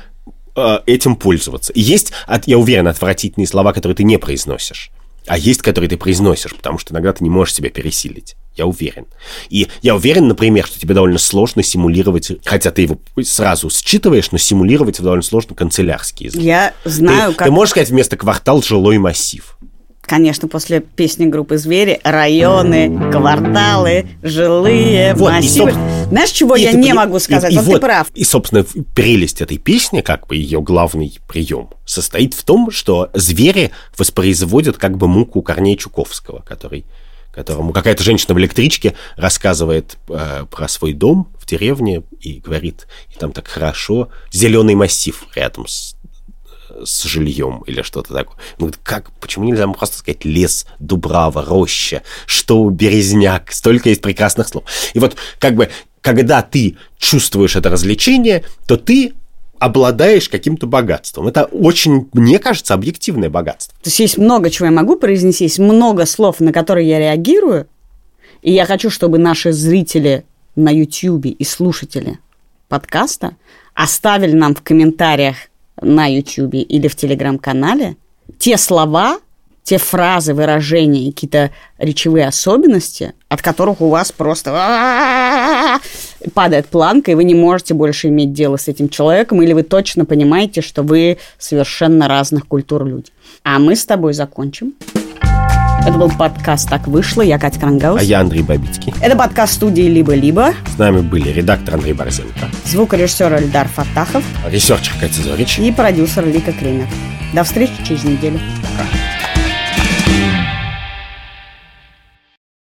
Э, этим пользоваться. И есть, я уверен, отвратительные слова, которые ты не произносишь. А есть, которые ты произносишь, потому что иногда ты не можешь себя пересилить. Я уверен. И я уверен, например, что тебе довольно сложно симулировать, хотя ты его сразу считываешь, но симулировать довольно сложно канцелярский язык. Я знаю, ты, как... Ты можешь сказать вместо квартал жилой массив. Конечно, после песни группы «Звери» районы, кварталы, жилые, Вот, и, массивы. соб- Знаешь, чего И я ты не пони- могу сказать? и- и вот, ты вот- прав. И, собственно, прелесть этой песни, как бы ее главный прием, состоит в том, что звери воспроизводят как бы муку Корнея Чуковского, который которому какая-то женщина в электричке рассказывает э, про свой дом в деревне и говорит, и там так хорошо, зеленый массив рядом с, с жильем или что-то такое. Ну, как, почему нельзя просто сказать лес, дубрава, роща, что березняк, столько есть прекрасных слов. И вот как бы, когда ты чувствуешь это развлечение, то ты обладаешь каким-то богатством. Это очень, мне кажется, объективное богатство. То есть есть много чего я могу произнести, есть много слов, на которые я реагирую, и я хочу, чтобы наши зрители на YouTube и слушатели подкаста оставили нам в комментариях на YouTube или в Телеграм-канале те слова, те фразы, выражения, какие-то речевые особенности, от которых у вас просто падает планка, и вы не можете больше иметь дело с этим человеком, или вы точно понимаете, что вы совершенно разных культур люди. А мы с тобой закончим. Это был подкаст «Так вышло». Я Катя Крангаус. А я Андрей Бабицкий. Это подкаст студии «Либо-либо». С нами были редактор Андрей Борзенко, Звукорежиссер Эльдар Фатахов researcher Катя Зорич. и продюсер Лика Кремер. До встречи через неделю. Пока.